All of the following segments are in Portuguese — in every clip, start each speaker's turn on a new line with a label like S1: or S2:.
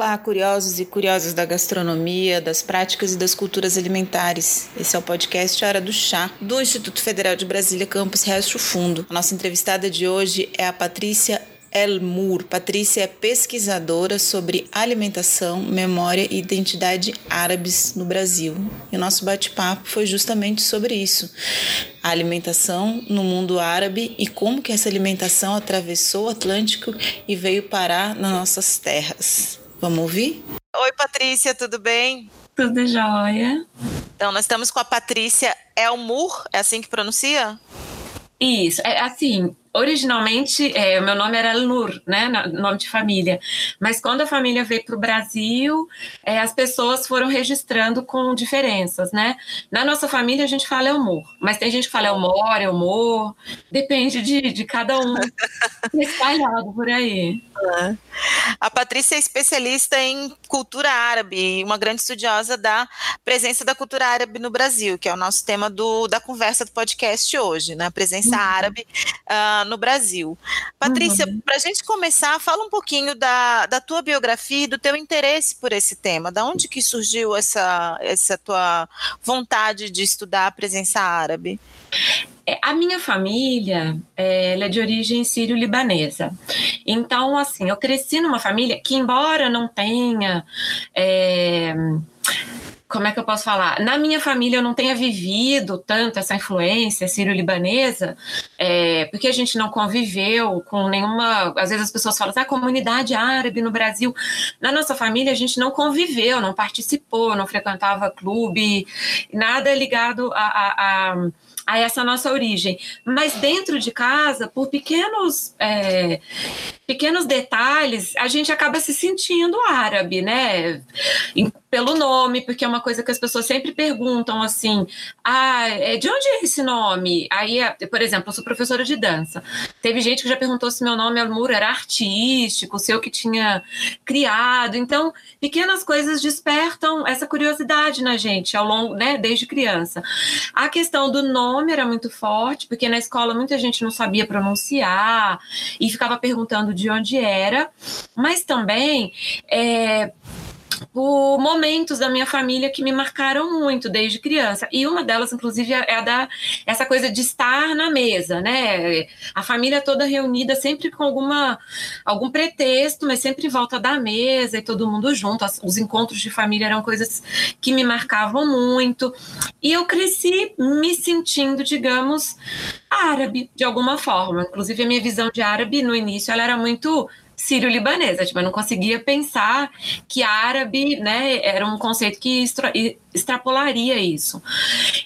S1: Olá, curiosos e curiosas da gastronomia, das práticas e das culturas alimentares. Esse é o podcast Hora do Chá, do Instituto Federal de Brasília, Campus Resto Fundo. A nossa entrevistada de hoje é a Patrícia Elmur. Patrícia é pesquisadora sobre alimentação, memória e identidade árabes no Brasil. E o nosso bate-papo foi justamente sobre isso. A alimentação no mundo árabe e como que essa alimentação atravessou o Atlântico e veio parar nas nossas terras. Vamos ouvir? Oi, Patrícia, tudo bem?
S2: Tudo jóia.
S1: Então, nós estamos com a Patrícia Elmur, é assim que pronuncia?
S2: Isso, é assim, originalmente é, o meu nome era Elnur, né, nome de família, mas quando a família veio para o Brasil, é, as pessoas foram registrando com diferenças, né? Na nossa família a gente fala Elmur, mas tem gente que fala Elmor, Elmor, depende de, de cada um espalhado por aí.
S1: A Patrícia é especialista em cultura árabe, uma grande estudiosa da presença da cultura árabe no Brasil, que é o nosso tema do, da conversa do podcast hoje, né? A presença uhum. árabe uh, no Brasil. Patrícia, uhum. para a gente começar, fala um pouquinho da, da tua biografia e do teu interesse por esse tema. Da onde que surgiu essa, essa tua vontade de estudar a presença árabe?
S2: É, a minha família é, é de origem sírio-libanesa. Então, assim, eu cresci numa família que, embora não tenha. É, como é que eu posso falar? Na minha família eu não tenha vivido tanto essa influência sírio-libanesa, é, porque a gente não conviveu com nenhuma. Às vezes as pessoas falam, ah, comunidade árabe no Brasil. Na nossa família a gente não conviveu, não participou, não frequentava clube, nada ligado a, a, a a essa nossa origem. Mas dentro de casa, por pequenos, é, pequenos detalhes, a gente acaba se sentindo árabe, né? Pelo nome, porque é uma coisa que as pessoas sempre perguntam assim: ah, é, de onde é esse nome? Aí, por exemplo, eu sou professora de dança. Teve gente que já perguntou se meu nome Almur era artístico, se eu que tinha criado. Então, pequenas coisas despertam essa curiosidade na gente ao longo, né, desde criança. A questão do nome nome era muito forte, porque na escola muita gente não sabia pronunciar e ficava perguntando de onde era, mas também é, por momentos da minha família que me marcaram muito desde criança. E uma delas, inclusive, é a da essa coisa de estar na mesa, né? A família toda reunida, sempre com alguma algum pretexto, mas sempre em volta da mesa e todo mundo junto. Os encontros de família eram coisas que me marcavam muito. E eu cresci me sentindo, digamos, árabe de alguma forma. Inclusive a minha visão de árabe no início ela era muito sírio-libanesa. Tipo, eu não conseguia pensar que árabe, né, era um conceito que extra, extrapolaria isso.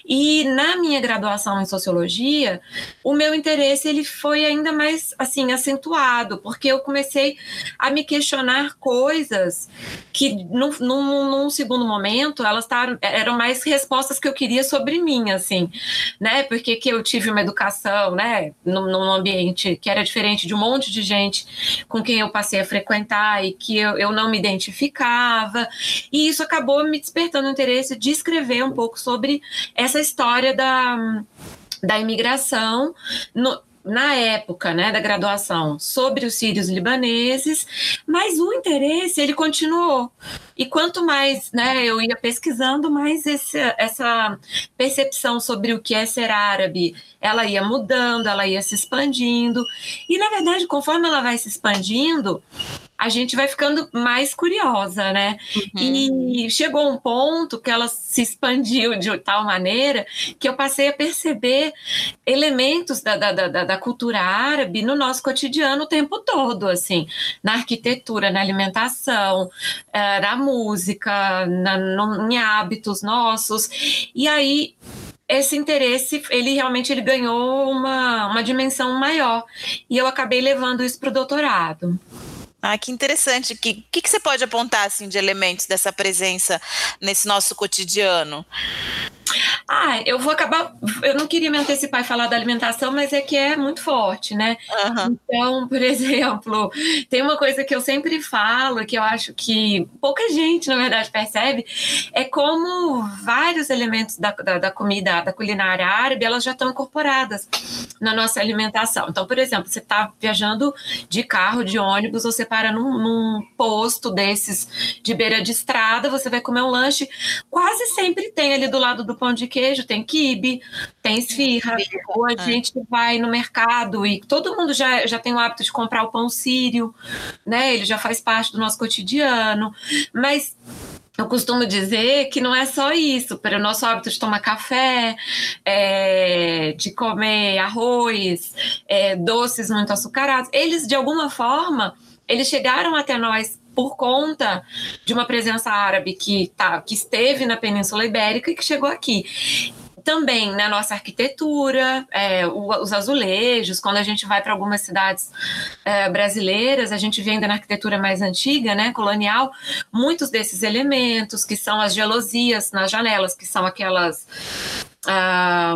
S2: E na minha graduação em sociologia, o meu interesse ele foi ainda mais assim acentuado, porque eu comecei a me questionar coisas que num, num, num segundo momento elas taram, eram mais respostas que eu queria sobre mim, assim, né? Porque que eu tive uma educação, né, num, num ambiente que era diferente de um monte de gente com quem eu passei a frequentar e que eu, eu não me identificava, e isso acabou me despertando o interesse de escrever um pouco sobre essa história da, da imigração. No, na época né, da graduação sobre os sírios libaneses, mas o interesse ele continuou. E quanto mais né, eu ia pesquisando, mais esse, essa percepção sobre o que é ser árabe, ela ia mudando, ela ia se expandindo. E, na verdade, conforme ela vai se expandindo, a gente vai ficando mais curiosa, né? Uhum. E chegou um ponto que ela se expandiu de tal maneira que eu passei a perceber elementos da, da, da, da cultura árabe no nosso cotidiano o tempo todo, assim, na arquitetura, na alimentação, eh, na música, na, no, em hábitos nossos. E aí esse interesse, ele realmente ele ganhou uma, uma dimensão maior. E eu acabei levando isso para o doutorado.
S1: Ah, que interessante. O que, que, que você pode apontar assim, de elementos dessa presença nesse nosso cotidiano?
S2: Ah, eu vou acabar. Eu não queria me antecipar e falar da alimentação, mas é que é muito forte, né? Uhum. Então, por exemplo, tem uma coisa que eu sempre falo, que eu acho que pouca gente, na verdade, percebe, é como vários elementos da, da, da comida, da culinária árabe, elas já estão incorporadas na nossa alimentação. Então, por exemplo, você está viajando de carro, de ônibus, você para num, num, posto desses de beira de estrada, você vai comer um lanche, quase sempre tem ali do lado do pão de queijo, tem quibe, tem esfirra, ou a gente vai no mercado e todo mundo já, já tem o hábito de comprar o pão sírio, né? Ele já faz parte do nosso cotidiano, mas eu costumo dizer que não é só isso, para o nosso hábito de tomar café, é, de comer arroz, é, doces muito açucarados, eles de alguma forma eles chegaram até nós por conta de uma presença árabe que, tá, que esteve na Península Ibérica e que chegou aqui também na nossa arquitetura, é, os azulejos, quando a gente vai para algumas cidades é, brasileiras, a gente vê ainda na arquitetura mais antiga, né, colonial, muitos desses elementos, que são as gelosias nas janelas, que são aquelas. Ah,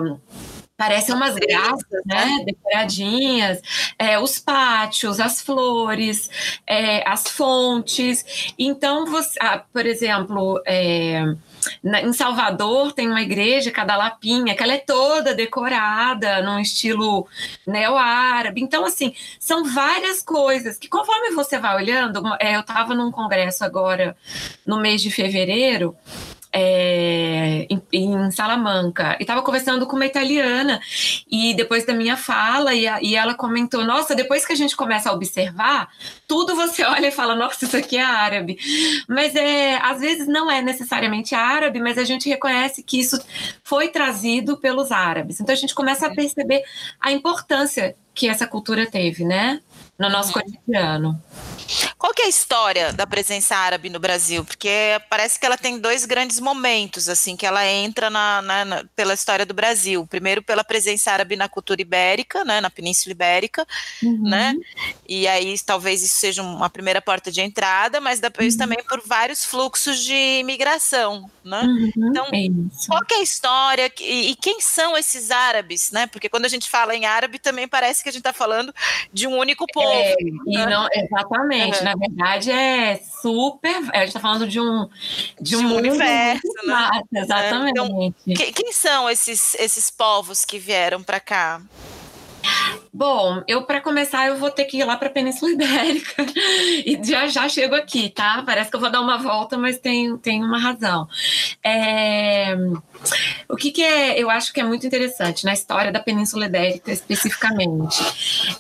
S2: parecem umas graças, né? Decoradinhas, é, os pátios, as flores, é, as fontes. Então, você, ah, por exemplo, é, na, em Salvador tem uma igreja, cada lapinha, que ela é toda decorada num estilo neo-árabe. Então, assim, são várias coisas que conforme você vai olhando, é, eu estava num congresso agora no mês de fevereiro, é, em, em, Salamanca. E estava conversando com uma italiana e depois da minha fala e, a, e, ela comentou nossa depois que a gente começa a observar tudo você olha e fala nossa isso aqui é árabe. Mas é às vezes não é necessariamente árabe mas a gente reconhece que isso foi trazido pelos árabes. Então a gente começa a perceber a importância que essa cultura teve né no nosso uhum. cotidiano
S1: qual que é a história da presença árabe no Brasil? Porque parece que ela tem dois grandes momentos, assim, que ela entra na, na, na, pela história do Brasil. Primeiro pela presença árabe na cultura ibérica, né, na Península Ibérica, uhum. né? E aí talvez isso seja uma primeira porta de entrada, mas depois uhum. também por vários fluxos de imigração, né? Uhum. Então, é qual que é a história e, e, quem são esses árabes, né? Porque quando a gente fala em árabe também parece que a gente está falando de um único povo. É,
S2: né? não, exatamente Exatamente, na verdade é super. A gente está falando de um, de um, de um universo, né? Massa, exatamente. Então,
S1: quem são esses, esses povos que vieram para cá?
S2: Bom, eu para começar eu vou ter que ir lá para a Península Ibérica e já já chego aqui, tá? Parece que eu vou dar uma volta, mas tem, tem uma razão. É... O que, que é, eu acho que é muito interessante na história da Península Ibérica especificamente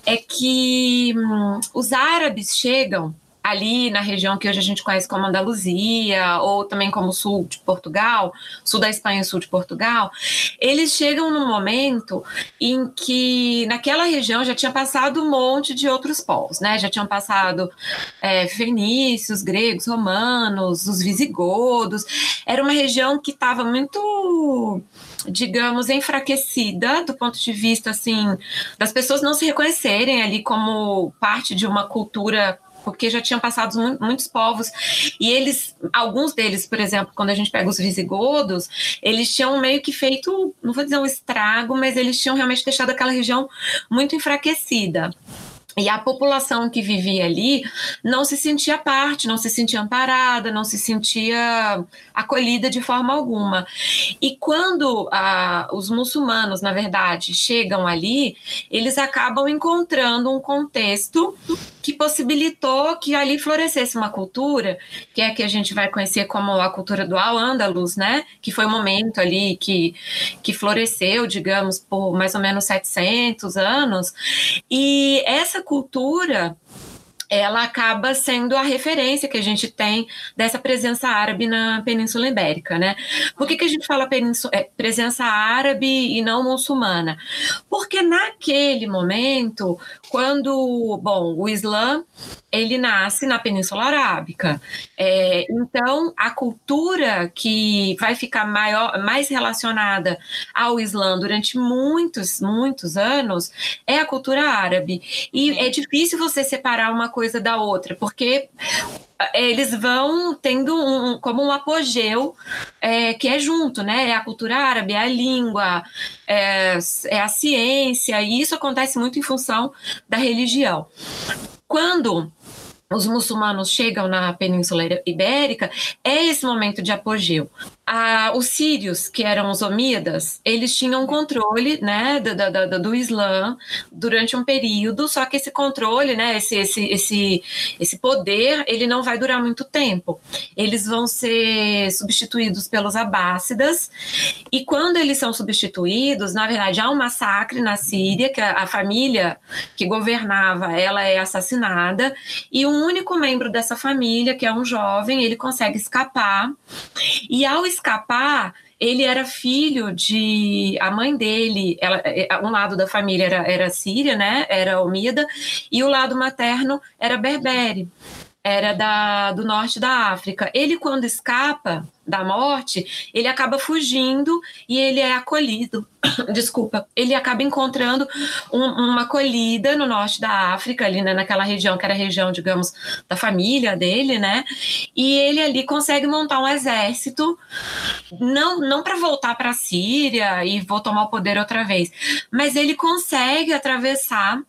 S2: é que hum, os árabes chegam ali na região que hoje a gente conhece como Andaluzia, ou também como sul de Portugal, sul da Espanha e sul de Portugal, eles chegam num momento em que naquela região já tinha passado um monte de outros povos, né? Já tinham passado é, fenícios, gregos, romanos, os visigodos. Era uma região que estava muito digamos, enfraquecida do ponto de vista assim das pessoas não se reconhecerem ali como parte de uma cultura porque já tinham passado muitos povos e eles, alguns deles, por exemplo, quando a gente pega os visigodos, eles tinham meio que feito, não vou dizer um estrago, mas eles tinham realmente deixado aquela região muito enfraquecida. E a população que vivia ali não se sentia parte, não se sentia amparada, não se sentia acolhida de forma alguma. E quando ah, os muçulmanos, na verdade, chegam ali, eles acabam encontrando um contexto que possibilitou que ali florescesse uma cultura, que é a que a gente vai conhecer como a cultura do Al-Andalus, né? Que foi o um momento ali que, que floresceu, digamos, por mais ou menos 700 anos. E essa cultura ela acaba sendo a referência que a gente tem dessa presença árabe na Península Ibérica, né? Por que, que a gente fala é, presença árabe e não muçulmana? Porque naquele momento, quando, bom, o Islã ele nasce na Península Arábica. É, então, a cultura que vai ficar maior, mais relacionada ao Islã durante muitos, muitos anos é a cultura árabe. E é difícil você separar uma coisa da outra, porque é, eles vão tendo um, como um apogeu é, que é junto, né? É a cultura árabe, é a língua, é, é a ciência, e isso acontece muito em função da religião. Quando os muçulmanos chegam na Península Ibérica, é esse momento de apogeu. A, os sírios, que eram os omíadas, eles tinham controle né, do, do, do Islã durante um período, só que esse controle, né, esse, esse, esse, esse poder, ele não vai durar muito tempo. Eles vão ser substituídos pelos abássidas, e quando eles são substituídos, na verdade, há um massacre na Síria, que a, a família que governava, ela é assassinada, e um único membro dessa família, que é um jovem, ele consegue escapar, e ao ele era filho de. A mãe dele, ela, é, um lado da família era, era síria, né? Era omida, e o lado materno era berbere era da, do norte da África. Ele, quando escapa da morte, ele acaba fugindo e ele é acolhido. Desculpa, ele acaba encontrando um, uma acolhida no norte da África, ali né, naquela região que era a região, digamos, da família dele, né? E ele ali consegue montar um exército, não, não para voltar para a Síria e vou tomar o poder outra vez, mas ele consegue atravessar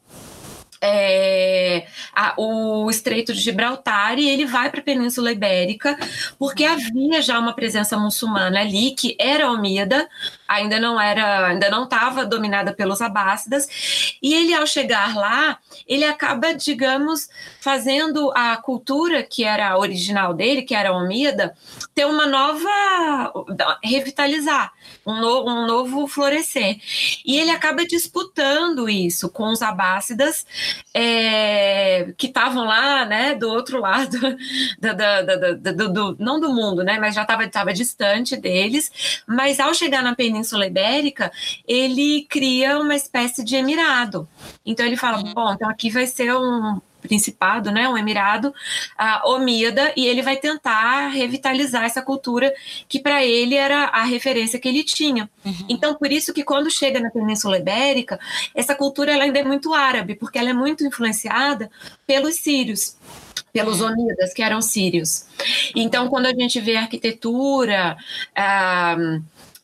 S2: é, a, o Estreito de Gibraltar e ele vai para a Península Ibérica, porque havia já uma presença muçulmana ali que era omida, ainda não era, ainda não estava dominada pelos abássidas, e ele ao chegar lá, ele acaba, digamos, fazendo a cultura que era original dele, que era omida, ter uma nova revitalizar, um, no, um novo florescer. E ele acaba disputando isso com os abássidas é, que estavam lá, né, do outro lado, do, do, do, do, não do mundo, né, mas já estava distante deles. Mas ao chegar na Península Ibérica, ele cria uma espécie de emirado. Então ele fala: uhum. bom, então aqui vai ser um, principado, né, um emirado uh, omíada, e ele vai tentar revitalizar essa cultura que para ele era a referência que ele tinha. Uhum. Então, por isso que quando chega na Península Ibérica, essa cultura ela ainda é muito árabe, porque ela é muito influenciada pelos sírios pelos uhum. omíadas, que eram sírios. Então, quando a gente vê a arquitetura, a, ah,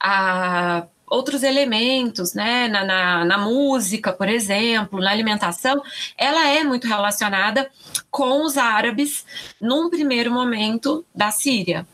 S2: a outros elementos, né, na, na, na, música, por exemplo, na alimentação, ela é muito relacionada com os árabes num primeiro momento da Síria.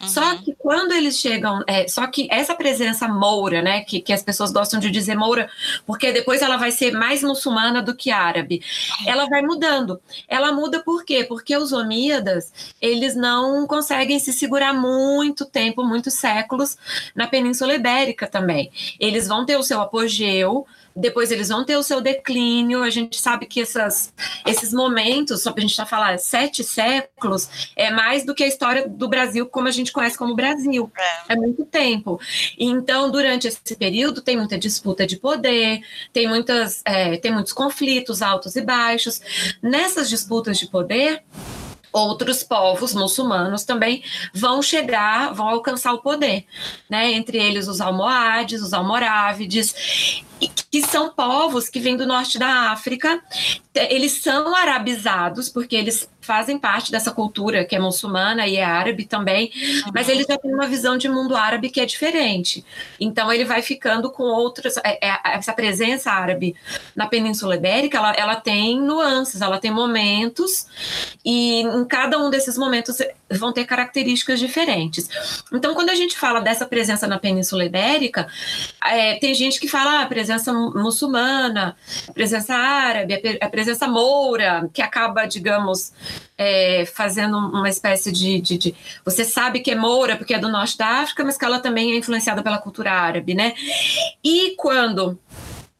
S2: Uhum. Só que quando eles chegam, é, só que essa presença moura, né, que, que as pessoas gostam de dizer moura, porque depois ela vai ser mais muçulmana do que árabe, ela vai mudando. Ela muda por quê? Porque os omíadas, eles não conseguem se segurar muito tempo, muitos séculos na Península Ibérica também. Eles vão ter o seu apogeu, depois eles vão ter o seu declínio. A gente sabe que essas, esses momentos, só para a gente já tá falar sete séculos, é mais do que a história do Brasil como a gente conhece como Brasil. É, é muito tempo. Então, durante esse período, tem muita disputa de poder, tem, muitas, é, tem muitos conflitos altos e baixos. Nessas disputas de poder, outros povos muçulmanos também vão chegar, vão alcançar o poder, né? Entre eles os almohades, os almorávides, que são povos que vêm do norte da África. Eles são arabizados porque eles fazem parte dessa cultura que é muçulmana e é árabe também, uhum. mas eles já têm uma visão de mundo árabe que é diferente. Então ele vai ficando com outras. É, é, essa presença árabe na Península Ibérica, ela, ela tem nuances, ela tem momentos, e em cada um desses momentos vão ter características diferentes. Então, quando a gente fala dessa presença na Península Ibérica, é, tem gente que fala ah, presença muçulmana, presença árabe, a presença moura, que acaba, digamos, é, fazendo uma espécie de, de, de, Você sabe que é moura porque é do norte da África, mas que ela também é influenciada pela cultura árabe, né? E quando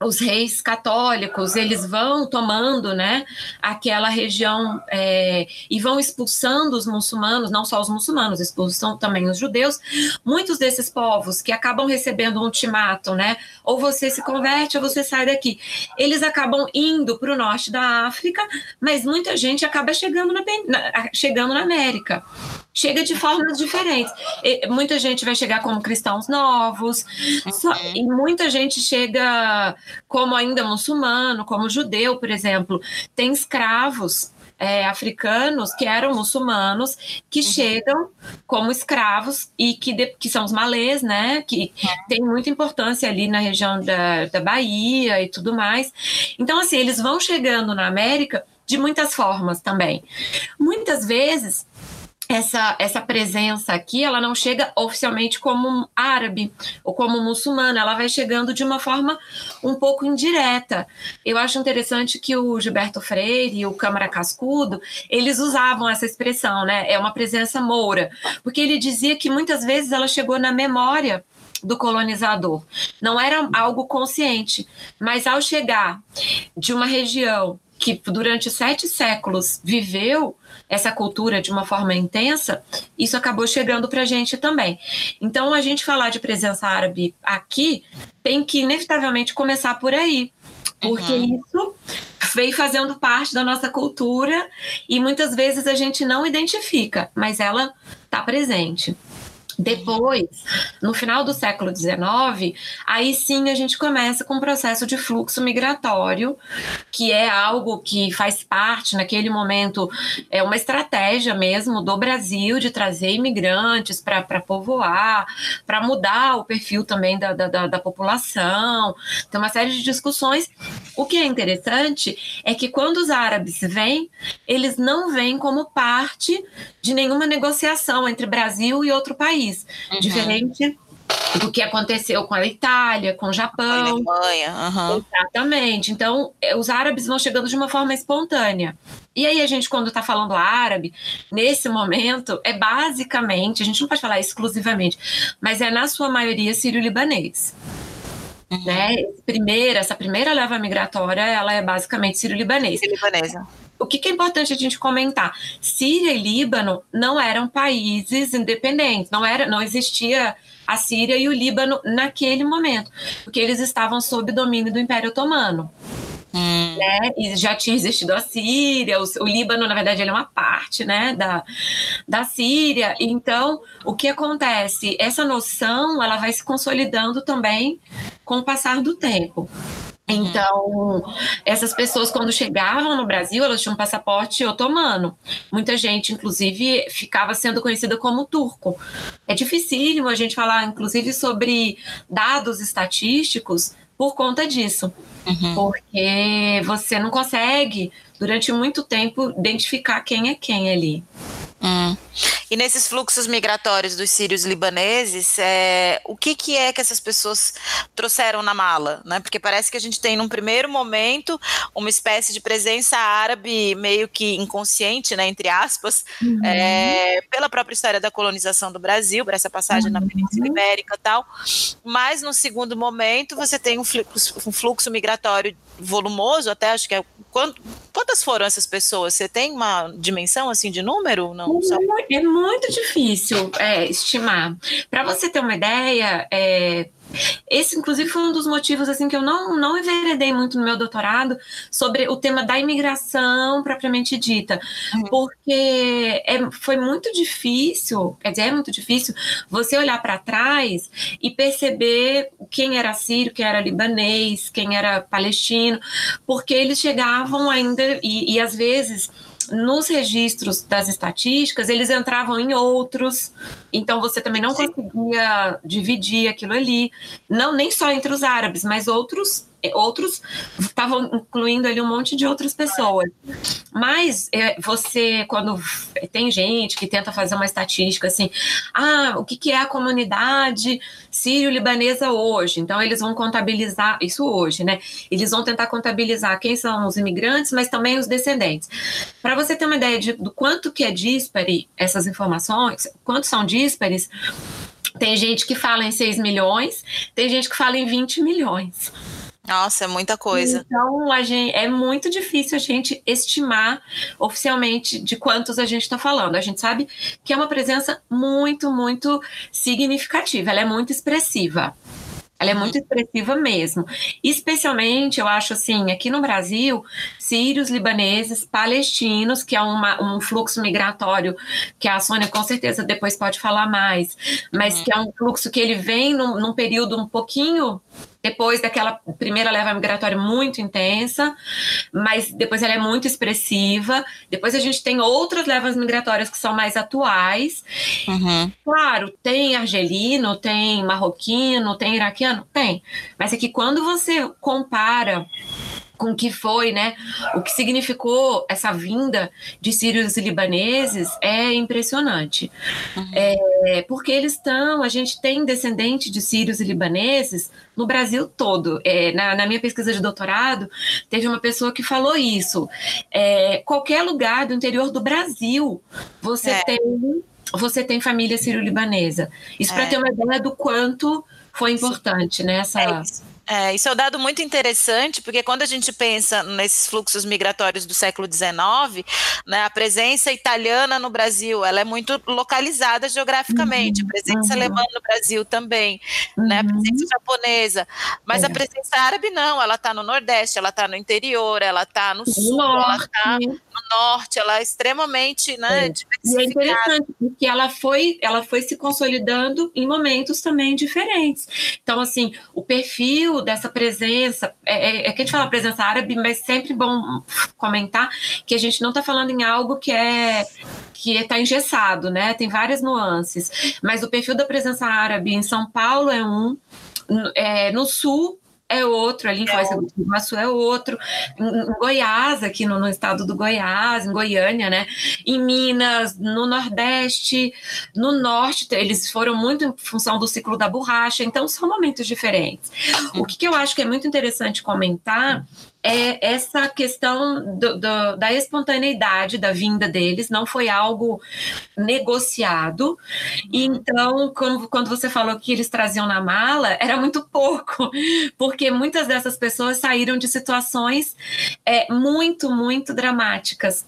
S2: os reis católicos eles vão tomando né aquela região é, e vão expulsando os muçulmanos não só os muçulmanos expulsam também os judeus. Muitos desses povos que acabam recebendo um ultimato né ou você se converte ou você sai daqui. Eles acabam indo para o norte da África mas muita gente acaba chegando na, na chegando na América chega de formas diferentes. E muita gente vai chegar como cristãos novos, só, uhum. e muita gente chega como ainda muçulmano, como judeu, por exemplo. Tem escravos é, africanos que eram muçulmanos que uhum. chegam como escravos e que, de, que são os malês, né? Que uhum. tem muita importância ali na região da, da Bahia e tudo mais. Então, assim, eles vão chegando na América de muitas formas também. Muitas vezes essa, essa presença aqui, ela não chega oficialmente como árabe ou como muçulmana, ela vai chegando de uma forma um pouco indireta. Eu acho interessante que o Gilberto Freire e o Câmara Cascudo, eles usavam essa expressão, né? É uma presença moura, porque ele dizia que muitas vezes ela chegou na memória do colonizador. Não era algo consciente, mas ao chegar de uma região que durante sete séculos viveu essa cultura de uma forma intensa, isso acabou chegando para a gente também. Então, a gente falar de presença árabe aqui tem que inevitavelmente começar por aí, porque uhum. isso veio fazendo parte da nossa cultura e muitas vezes a gente não identifica, mas ela está presente. Depois, no final do século XIX, aí sim a gente começa com um processo de fluxo migratório, que é algo que faz parte, naquele momento, é uma estratégia mesmo do Brasil de trazer imigrantes para povoar, para mudar o perfil também da, da, da população. Tem uma série de discussões. O que é interessante é que quando os árabes vêm, eles não vêm como parte de nenhuma negociação entre Brasil e outro país. Uhum. Diferente do que aconteceu com a Itália, com o Japão.
S1: Com a Alemanha. Uhum.
S2: Exatamente. Então, é, os árabes vão chegando de uma forma espontânea. E aí, a gente, quando está falando árabe, nesse momento, é basicamente, a gente não pode falar exclusivamente, mas é na sua maioria sírio-libanês. Uhum. Né? Primeira, essa primeira leva migratória, ela é basicamente sírio-libanês.
S1: Sírio-libanesa
S2: o que, que, é importante a gente comentar? Síria e Líbano não eram países independentes, não, era, não existia a Síria e o Líbano naquele momento, porque eles estavam sob domínio do Império Otomano. Hum. Né? E já tinha existido a Síria, o, o, Líbano, na verdade, ele é uma parte né, da, da Síria. Então, o que acontece? Essa noção ela vai se consolidando também com o passar do tempo. Uhum. Então, essas pessoas, quando chegavam no Brasil, elas tinham um passaporte otomano. Muita gente, inclusive, ficava sendo conhecida como turco. É dificílimo a gente falar, inclusive, sobre dados estatísticos por conta disso. Uhum. Porque você não consegue, durante muito tempo, identificar quem é quem ali.
S1: Hum. E nesses fluxos migratórios dos sírios libaneses, é, o que, que é que essas pessoas trouxeram na mala? Né? Porque parece que a gente tem, num primeiro momento, uma espécie de presença árabe meio que inconsciente, né, entre aspas, uhum. é, pela própria história da colonização do Brasil, por essa passagem uhum. na Península Ibérica e tal. Mas, no segundo momento, você tem um fluxo, um fluxo migratório volumoso, até acho que é. Quantas foram essas pessoas? Você tem uma dimensão assim de número? Não,
S2: é muito difícil é, estimar. Para você ter uma ideia, é, esse, inclusive, foi um dos motivos assim que eu não, não enveredei muito no meu doutorado sobre o tema da imigração propriamente dita, uhum. porque é, foi muito difícil, quer dizer, é muito difícil você olhar para trás e perceber quem era sírio, quem era libanês, quem era palestino, porque eles chegavam ainda e, e às vezes nos registros das estatísticas, eles entravam em outros, então você também não conseguia dividir aquilo ali, não nem só entre os árabes, mas outros outros estavam incluindo ali um monte de outras pessoas. Mas é, você, quando tem gente que tenta fazer uma estatística assim, ah, o que, que é a comunidade sírio-libanesa hoje? Então, eles vão contabilizar isso hoje, né? Eles vão tentar contabilizar quem são os imigrantes, mas também os descendentes. Para você ter uma ideia de, do quanto que é díspare essas informações, quanto são díspares, tem gente que fala em 6 milhões, tem gente que fala em 20 milhões.
S1: Nossa, é muita coisa.
S2: Então, a gente, é muito difícil a gente estimar oficialmente de quantos a gente está falando. A gente sabe que é uma presença muito, muito significativa, ela é muito expressiva. Ela é muito expressiva mesmo. Especialmente, eu acho assim, aqui no Brasil, sírios, libaneses, palestinos, que é uma, um fluxo migratório que a Sônia com certeza depois pode falar mais, mas uhum. que é um fluxo que ele vem num, num período um pouquinho depois daquela primeira leva migratória muito intensa, mas depois ela é muito expressiva. Depois a gente tem outras levas migratórias que são mais atuais. Uhum. Claro, tem argelino, tem marroquino, tem iraquiano? Tem. Mas é que quando você compara com que foi, né? O que significou essa vinda de sírios e libaneses é impressionante. Uhum. É, porque eles estão, a gente tem descendente de sírios e libaneses no Brasil todo. É, na, na, minha pesquisa de doutorado, teve uma pessoa que falou isso. É, qualquer lugar do interior do Brasil, você é. tem você tem família sírio-libanesa. Isso para é. ter uma ideia do quanto foi importante, né? Essa...
S1: É isso é um dado muito interessante, porque quando a gente pensa nesses fluxos migratórios do século XIX, né, a presença italiana no Brasil ela é muito localizada geograficamente, uhum, a presença uhum. alemã no Brasil também, uhum. né, a presença uhum. japonesa, mas é. a presença árabe não, ela está no Nordeste, ela está no interior, ela está no Sul, norte. ela está no Norte, ela é extremamente né, é.
S2: E é interessante, porque ela foi, ela foi se consolidando em momentos também diferentes. Então, assim, o perfil dessa presença, é, é, é que a gente fala presença árabe, mas sempre bom comentar que a gente não está falando em algo que é que está engessado, né? Tem várias nuances, mas o perfil da presença árabe em São Paulo é um, é, no sul é outro, ali em é Foz do Iguaçu é outro, em, em Goiás, aqui no, no, estado do Goiás, em Goiânia, né? Em Minas, no Nordeste, no Norte, eles foram muito em função do ciclo da borracha, então são momentos diferentes. O que, que eu acho que é muito interessante comentar é essa questão do, do, da espontaneidade da vinda deles, não foi algo negociado. E uhum. então, quando, quando você falou que eles traziam na mala, era muito pouco, porque muitas dessas pessoas saíram de situações é, muito, muito dramáticas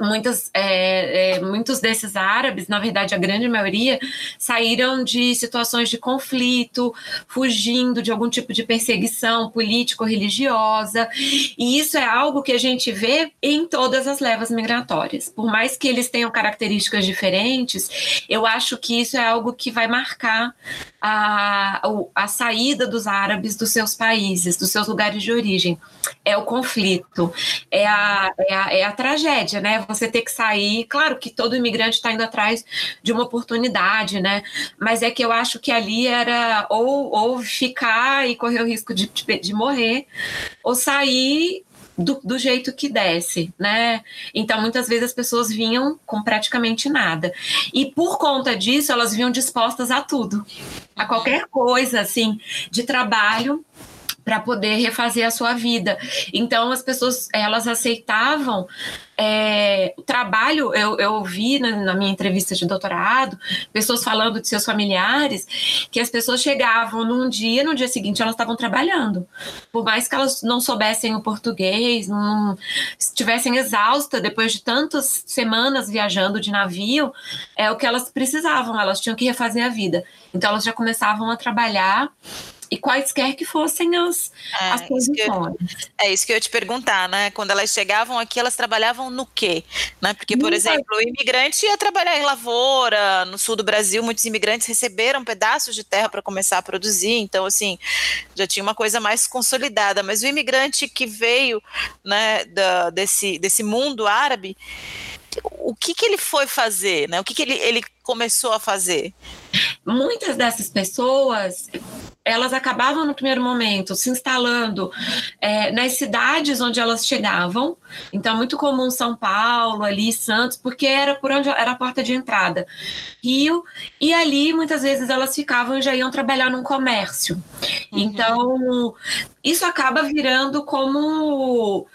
S2: muitas, é, é, muitos desses árabes, na verdade a grande maioria, saíram de situações de conflito, fugindo de algum tipo de perseguição político-religiosa, e isso é algo que a gente vê em todas as levas migratórias. Por mais que eles tenham características diferentes, eu acho que isso é algo que vai marcar a, a saída dos árabes dos seus países, dos seus lugares de origem. É o conflito, é a, é a, é a tragédia, né? Você ter que sair. Claro que todo imigrante está indo atrás de uma oportunidade, né? Mas é que eu acho que ali era ou, ou ficar e correr o risco de, de, de morrer, ou sair do, do, jeito que desce, né? Então, muitas vezes as pessoas vinham com praticamente nada. E por conta disso, elas vinham dispostas a tudo, a qualquer coisa, assim, de trabalho para poder refazer a sua vida. Então as pessoas elas aceitavam é, o trabalho. Eu, eu vi na, na, minha entrevista de doutorado pessoas falando de seus familiares que as pessoas chegavam num dia, no dia seguinte elas estavam trabalhando, por mais que elas não soubessem o português, não estivessem exaustas depois de tantas semanas viajando de navio, é o que elas precisavam. Elas tinham que refazer a vida. Então elas já começavam a trabalhar e quaisquer que fossem as, é, as posições.
S1: é isso que eu ia te perguntar, né? Quando elas chegavam aqui, elas trabalhavam no quê? Né? Porque, por exemplo, o imigrante ia trabalhar em lavoura, no sul do Brasil, muitos imigrantes receberam pedaços de terra para começar a produzir, então, assim, já tinha uma coisa mais consolidada. Mas o imigrante que veio né, da, desse, desse mundo árabe, o que, que ele foi fazer, né? O que, que ele, ele começou a fazer?
S2: Muitas dessas pessoas elas acabavam no primeiro momento se instalando é, nas cidades onde elas chegavam. Então, muito comum São Paulo, ali Santos, porque era por onde era a porta de entrada. Rio, e ali muitas vezes elas ficavam e já iam trabalhar num comércio. Uhum. Então, isso acaba virando como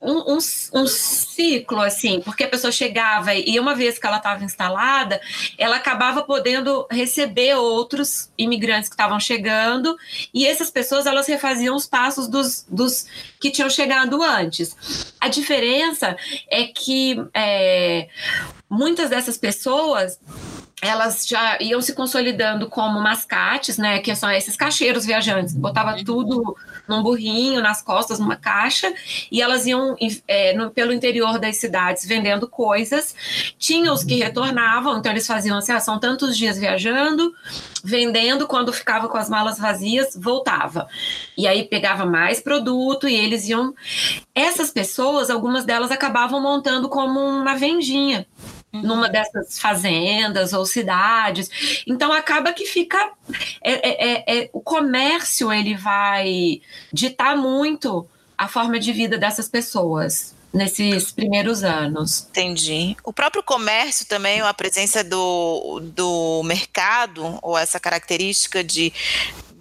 S2: um, um, um, ciclo, assim, porque a pessoa chegava e uma vez que ela estava instalada, ela acabava podendo receber outros imigrantes que estavam chegando e essas pessoas elas refaziam os passos dos, dos que tinham chegado antes. A diferença é que é, muitas dessas pessoas elas já iam se consolidando como mascates, né? Que são esses cacheiros viajantes. Botava uhum. tudo num burrinho, nas costas, numa caixa, e elas iam é, no, pelo interior das cidades vendendo coisas. Tinha os que retornavam, então eles faziam assim: ah, são tantos dias viajando, vendendo, quando ficava com as malas vazias, voltava. E aí pegava mais produto e eles iam. Essas pessoas, algumas delas acabavam montando como uma vendinha numa dessas fazendas ou cidades. Então acaba que fica é, é, é, é, o comércio ele vai ditar muito a forma de vida dessas pessoas nesses primeiros anos.
S1: Entendi. O próprio comércio também, a presença do, do mercado, ou essa característica de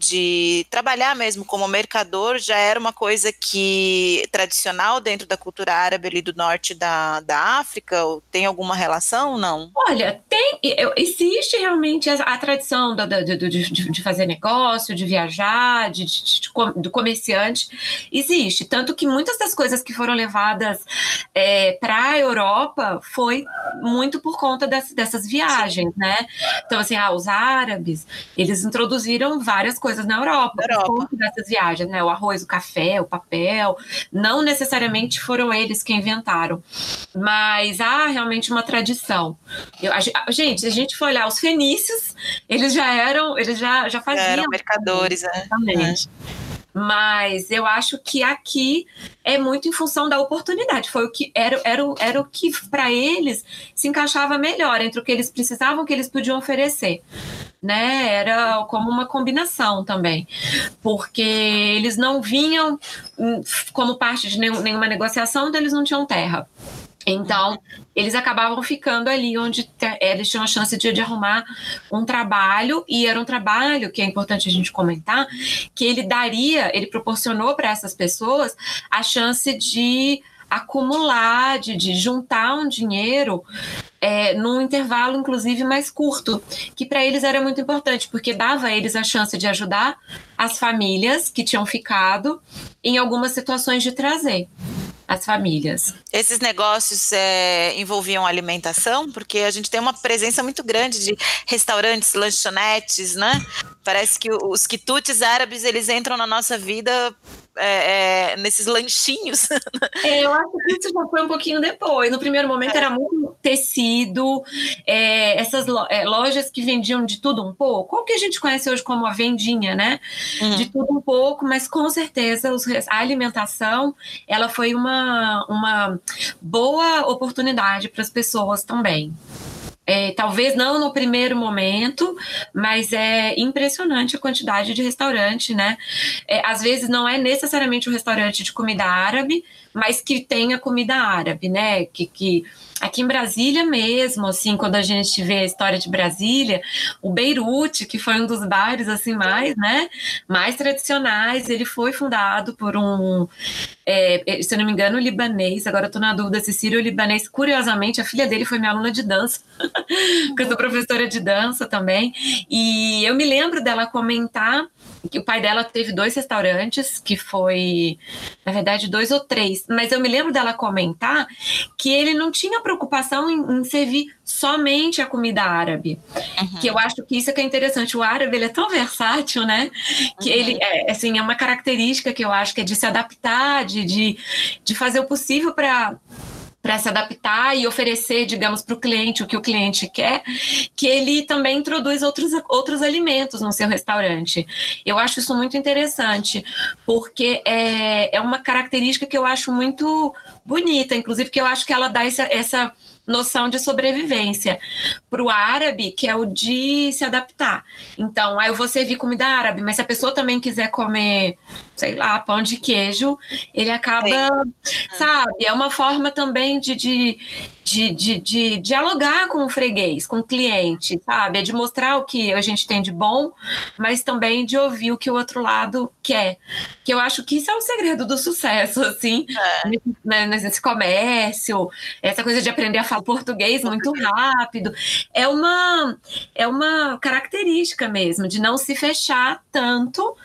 S1: de trabalhar mesmo como mercador já era uma coisa que tradicional dentro da cultura árabe ali do norte da, da África? Tem alguma relação não?
S2: Olha, tem, existe realmente a, a tradição da, de, de, de, fazer negócio, de viajar, de, de, do comerciante, existe. Tanto que muitas das coisas que foram levadas é, para a Europa foi muito por conta das, dessas viagens, né? Então, assim, ah, os árabes, eles introduziram várias coisas coisas na Europa, na Europa. dessas viagens, né? O arroz, o café, o papel, não necessariamente foram eles que inventaram, mas há realmente uma tradição. Eu, a, gente, se a gente for olhar os fenícios, eles já eram, eles já, já faziam. Já
S1: eram mercadores, né?
S2: Exatamente. É. Mas eu acho que aqui é muito em função da oportunidade. Foi o que era, era, era o que para eles se encaixava melhor entre o que eles precisavam, o que eles podiam oferecer né? Era como uma combinação também, porque eles não vinham hum, como parte de nenhuma negociação, então eles não tinham terra. Então, eles acabavam ficando ali onde eles tinham a chance de, de, arrumar um trabalho, e era um trabalho que é importante a gente comentar, que ele daria, ele proporcionou para essas pessoas a chance de acumular, de, de juntar um dinheiro é, num intervalo, inclusive, mais curto, que para eles era muito importante, porque dava a eles a chance de ajudar as famílias que tinham ficado em algumas situações de trazer as famílias.
S1: Esses negócios é, envolviam alimentação, porque a gente tem uma presença muito grande de restaurantes, lanchonetes, né? Parece que os quitutes árabes eles entram na nossa vida é, é, nesses lanchinhos.
S2: É, eu acho que isso já foi um pouquinho depois. No primeiro momento era muito tecido, é, essas é, lojas que vendiam de tudo um pouco, o que a gente conhece hoje como a vendinha, né? Uhum. De tudo um pouco, mas com certeza a alimentação ela foi uma, uma boa oportunidade para as pessoas também. É, talvez não no primeiro momento, mas é impressionante a quantidade de restaurante, né? É, às vezes não é necessariamente um restaurante de comida árabe, mas que tenha comida árabe, né? Que, que aqui em Brasília mesmo, assim, quando a gente vê a história de Brasília, o Beirute, que foi um dos bares assim mais, né, mais tradicionais, ele foi fundado por um, é, se eu não me engano, libanês. Agora eu tô na dúvida se sírio libanês. Curiosamente, a filha dele foi minha aluna de dança, porque eu sou professora de dança também. E eu me lembro dela comentar que o pai dela teve dois restaurantes, que foi, na verdade, dois ou três. Mas eu me lembro dela comentar que ele não tinha preocupação em, em servir somente a comida árabe. Uhum. Que eu acho que isso é que é interessante. O árabe ele é tão versátil, né? Que uhum. ele é, assim, é uma característica que eu acho que é de se adaptar, de, de, de fazer o possível para para se adaptar e oferecer, digamos, para o cliente o que o cliente quer, que ele também introduz outros, outros alimentos no seu restaurante. Eu acho isso muito interessante, porque é, é uma característica que eu acho muito bonita, inclusive que eu acho que ela dá essa, essa noção de sobrevivência. Para o árabe, que é o de se adaptar. Então, aí eu vou servir comida árabe, mas se a pessoa também quiser comer, sei lá, pão de queijo, ele acaba, sabe? É uma forma também de, de de, de, de, dialogar com o freguês, com o cliente, sabe? É de mostrar o que a gente tem de bom, mas também de ouvir o que o outro lado quer. Que eu acho que isso é o segredo do sucesso, assim, é. Né, nesse comércio, essa coisa de aprender a falar português muito rápido. É uma, é uma característica mesmo, de não se fechar tanto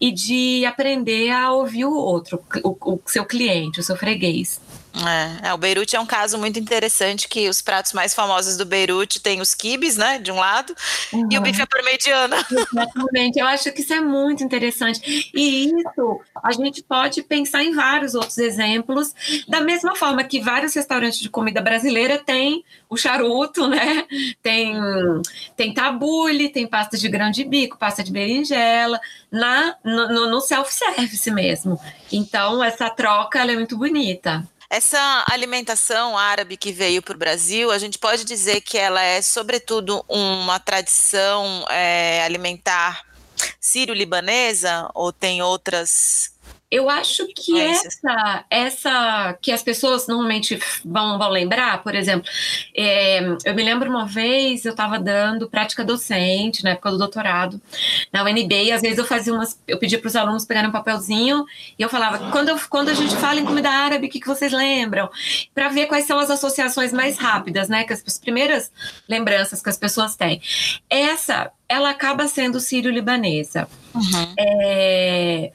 S2: e de aprender a ouvir o outro, o, o seu cliente, o seu freguês.
S1: É, é, o Beirute é um caso muito interessante que os pratos mais famosos do Beirute tem os quibes, né, de um lado, uhum. e o bife à parmegiana.
S2: Exatamente, eu acho que isso é muito interessante. E isso a gente pode pensar em vários outros exemplos, da mesma forma que vários restaurantes de comida brasileira têm o charuto, né? Tem, tem tabule, tem pasta de grão de bico, pasta de berinjela, na, no, no self-service mesmo. Então, essa troca é muito bonita.
S1: Essa alimentação árabe que veio para o Brasil, a gente pode dizer que ela é, sobretudo, uma tradição é, alimentar sírio-libanesa ou tem outras
S2: Eu acho que essa, essa que as pessoas normalmente vão, vão lembrar, por exemplo, é, eu me lembro uma vez eu estava dando prática docente na época do doutorado na UNB e às vezes eu fazia umas, eu pedia para os alunos pegarem um papelzinho e eu falava quando, eu, quando a gente fala em comida árabe, o que, que vocês lembram? Para ver quais são as associações mais rápidas, né? Que as, as primeiras lembranças que as pessoas têm. Essa ela acaba sendo sírio-libanesa. Uhum. É,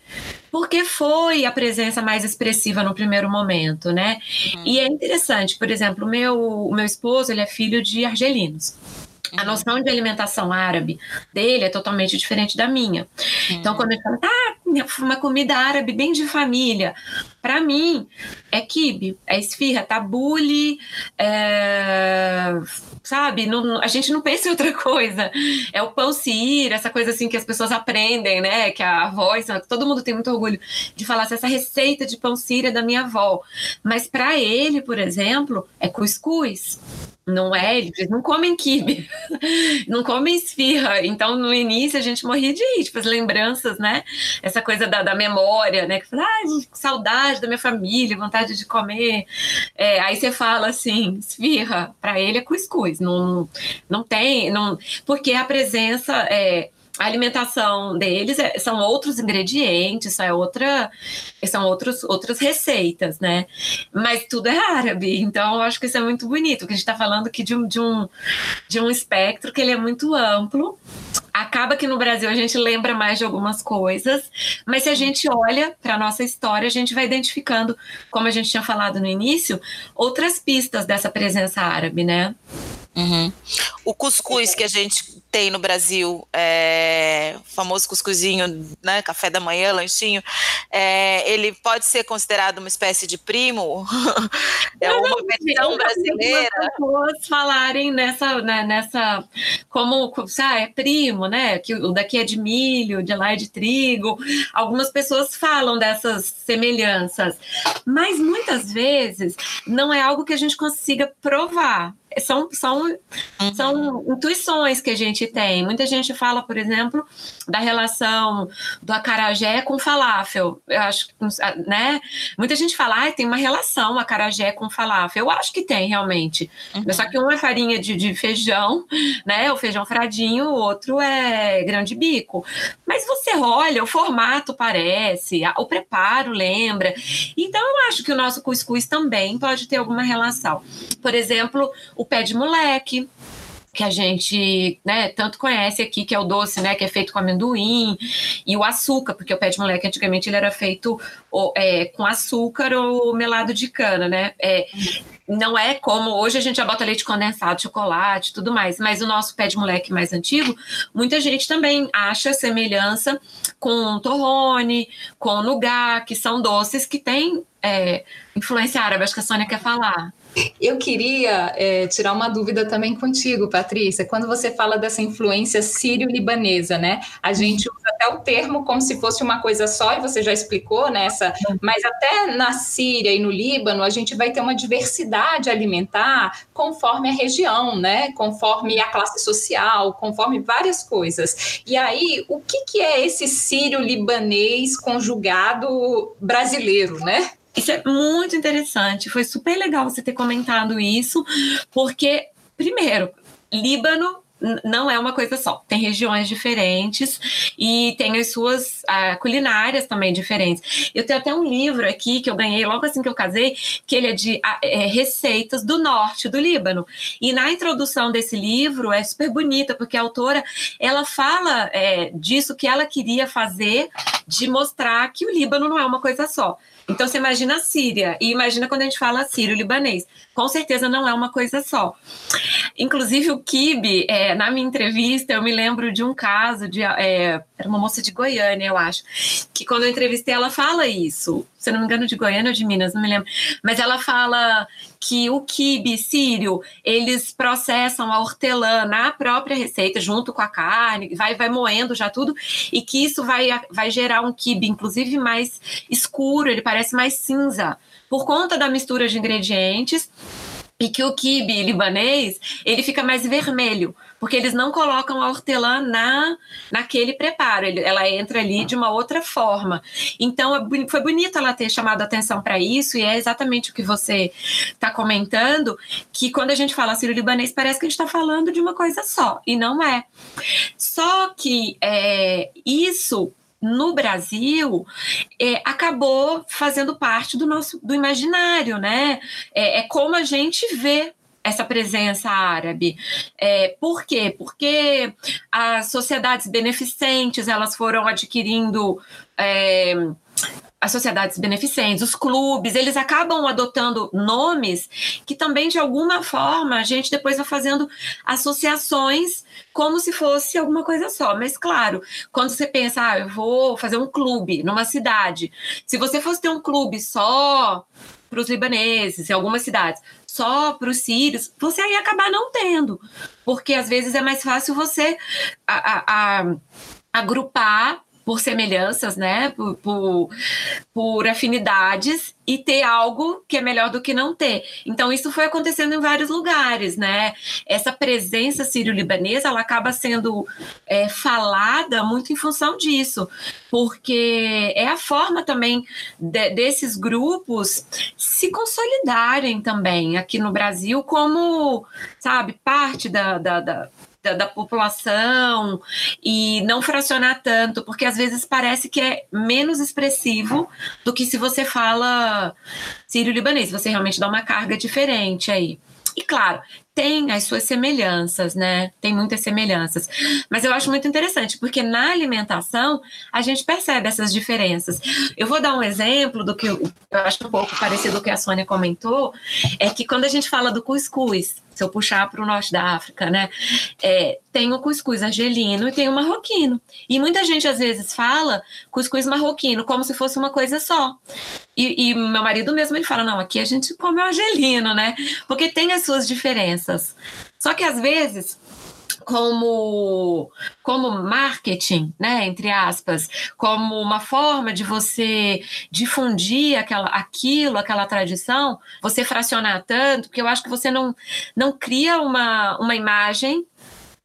S2: porque foi a presença mais expressiva no primeiro momento, né? Uhum. E é interessante, por exemplo, o meu, o meu esposo ele é filho de argelinos. A uhum. noção de alimentação árabe dele é totalmente diferente da minha. Uhum. Então, quando ele fala, ah, uma comida árabe bem de família, para mim é kibe, é esfirra, tabule, é sabe? Não, a gente não pensa em outra coisa. É o pão sírio, essa coisa assim que as pessoas aprendem, né? Que a avó, todo mundo tem muito orgulho de falar assim, essa receita de pão sírio é da minha avó. Mas para ele, por exemplo, é cuscuz. Não é, eles não comem quibe, não comem esfirra. Então, no início, a gente morria de tipo, as lembranças, né? Essa coisa da, da memória, né? Que fala, ah, saudade da minha família, vontade de comer. É, aí você fala assim, esfirra, para ele é cuscuz, não, não tem, não, porque a presença é a alimentação deles é, são outros ingredientes, é outra, são outros, outras receitas, né? Mas tudo é árabe, então eu acho que isso é muito bonito, que a gente está falando aqui de um, de, um, de um espectro que ele é muito amplo. Acaba que no Brasil a gente lembra mais de algumas coisas, mas se a gente olha para a nossa história, a gente vai identificando, como a gente tinha falado no início, outras pistas dessa presença árabe, né?
S1: Uhum. O cuscuz que a gente tem no Brasil, é, o famoso cuscuzinho, né, café da manhã, lanchinho, é, ele pode ser considerado uma espécie de primo? é uma versão brasileira?
S2: As pessoas falarem nessa, né, nessa como, sabe, é primo, né, que o daqui é de milho, de lá é de trigo. Algumas pessoas falam dessas semelhanças, mas muitas vezes não é algo que a gente consiga provar são, são, são intuições que a gente tem. Muita gente fala, por exemplo, da relação do acarajé com falafel. Eu acho né? Muita gente fala, ah, tem uma relação acarajé com falafel. Eu acho que tem, realmente. Uhum. Só que um é farinha de, de feijão, né? O feijão fradinho, o outro é grande bico. Mas você olha, o formato parece, o preparo lembra. Então, eu acho que o nosso cuscuz também pode ter alguma relação. Por exemplo, o pé de moleque, que a gente né, tanto conhece aqui, que é o doce, né, que é feito com amendoim, e o açúcar, porque o pé de moleque antigamente ele era feito é, com açúcar ou melado de cana, né? É, não é como hoje a gente já bota leite condensado, chocolate, tudo mais, mas o nosso pé de moleque mais antigo, muita gente também acha semelhança com torrone, com nougat, que são doces que têm é, influência árabe, acho que a Sônia quer falar.
S3: Eu queria é, tirar uma dúvida também contigo, Patrícia. Quando você fala dessa influência sírio-libanesa, né? A gente usa até o termo como se fosse uma coisa só, e você já explicou nessa, mas até na Síria e no Líbano a gente vai ter uma diversidade alimentar conforme a região, né? Conforme a classe social, conforme várias coisas. E aí, o que, que é esse sírio-libanês conjugado brasileiro, né?
S2: Isso é muito interessante. Foi super legal você ter comentado isso, porque, primeiro, Líbano não é uma coisa só. Tem regiões diferentes e tem as suas uh, culinárias também diferentes. Eu tenho até um livro aqui que eu ganhei logo assim que eu casei, que ele é de uh, é, receitas do norte do Líbano. E na introdução desse livro é super bonita, porque a autora ela fala é, disso que ela queria fazer, de mostrar que o Líbano não é uma coisa só. Então você imagina a Síria e imagina quando a gente fala sírio-libanês. Com certeza não é uma coisa só. Inclusive o Kibe, é, na minha entrevista, eu me lembro de um caso de é, era uma moça de Goiânia, eu acho, que quando eu entrevistei ela fala isso. Se não me engano, de Goiânia ou de Minas, não me lembro. Mas ela fala que o quibe sírio, eles processam a hortelã na própria receita, junto com a carne, vai, vai moendo já tudo, e que isso vai, vai gerar um quibe, inclusive, mais escuro, ele parece mais cinza, por conta da mistura de ingredientes, e que o quibe libanês, ele fica mais vermelho, porque eles não colocam a hortelã na, naquele preparo, ela entra ali de uma outra forma. Então, é foi bonito ela ter chamado atenção para isso, e é exatamente o que você está comentando, que quando a gente fala sírio-libanês, parece que a gente está falando de uma coisa só, e não é. Só que é, isso no Brasil é, acabou fazendo parte do nosso do imaginário, né? É, é como a gente vê essa presença árabe. É, por quê? Porque as sociedades beneficentes elas foram adquirindo é, as sociedades beneficentes, os clubes, eles acabam adotando nomes que também, de alguma forma, a gente depois vai fazendo associações como se fosse alguma coisa só. Mas, claro, quando você pensa, ah, eu vou fazer um clube numa cidade, se você fosse ter um clube só para os libaneses, em algumas cidades, só para os sírios, você aí acabar não tendo, porque às vezes é mais fácil você a, a, a, agrupar por semelhanças, né, por, por, por, afinidades e ter algo que é melhor do que não ter. Então isso foi acontecendo em vários lugares, né? Essa presença sírio-libanesa ela acaba sendo é, falada muito em função disso, porque é a forma também de, desses grupos se consolidarem também aqui no Brasil como, sabe, parte da, da, da da, da, população e não fracionar tanto, porque às vezes parece que é menos expressivo do que se você fala sírio-libanês, você realmente dá uma carga diferente aí. E claro, tem as suas semelhanças, né? Tem muitas semelhanças. Mas eu acho muito interessante, porque na alimentação a gente percebe essas diferenças. Eu vou dar um exemplo do que eu, acho um pouco parecido com o que a Sônia comentou, é que quando a gente fala do cuscuz, se eu puxar para o norte da África, né? É, tem o cuscuz argelino e tem o marroquino. E muita gente às vezes fala cuscuz marroquino como se fosse uma coisa só. E, e meu marido mesmo ele fala: não, aqui a gente come o argelino, né? Porque tem as suas diferenças. Só que às vezes como como marketing, né, entre aspas, como uma forma de você difundir aquela, aquilo, aquela tradição, você fracionar tanto, que eu acho que você não, não cria uma, uma imagem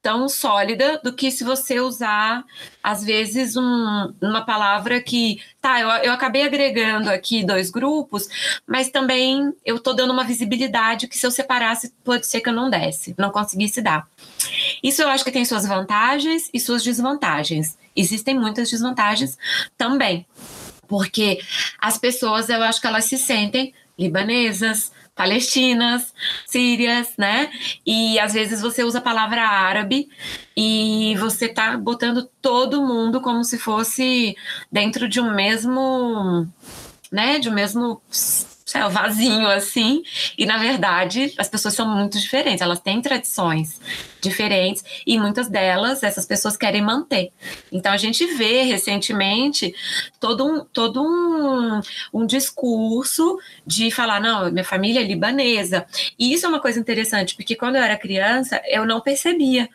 S2: tão sólida do que se você usar, às vezes, um, uma palavra que, tá, eu, eu acabei agregando aqui dois grupos, mas também eu estou dando uma visibilidade que se eu separasse, pode ser que eu não desse, não conseguisse dar. Isso eu acho que tem suas vantagens e suas desvantagens. Existem muitas desvantagens também, porque as pessoas, eu acho que elas se sentem libanesas, palestinas, sírias, né? E às vezes você usa a palavra árabe e você tá botando todo mundo como se fosse dentro de um mesmo, né, de um mesmo céu, vazinho assim. E na verdade, as pessoas são muito diferentes, elas têm tradições diferentes e muitas delas essas pessoas querem manter. Então a gente vê recentemente todo um, todo um, um discurso de falar: não, minha família é libanesa. E isso é uma coisa interessante, porque quando eu era criança, eu não percebia.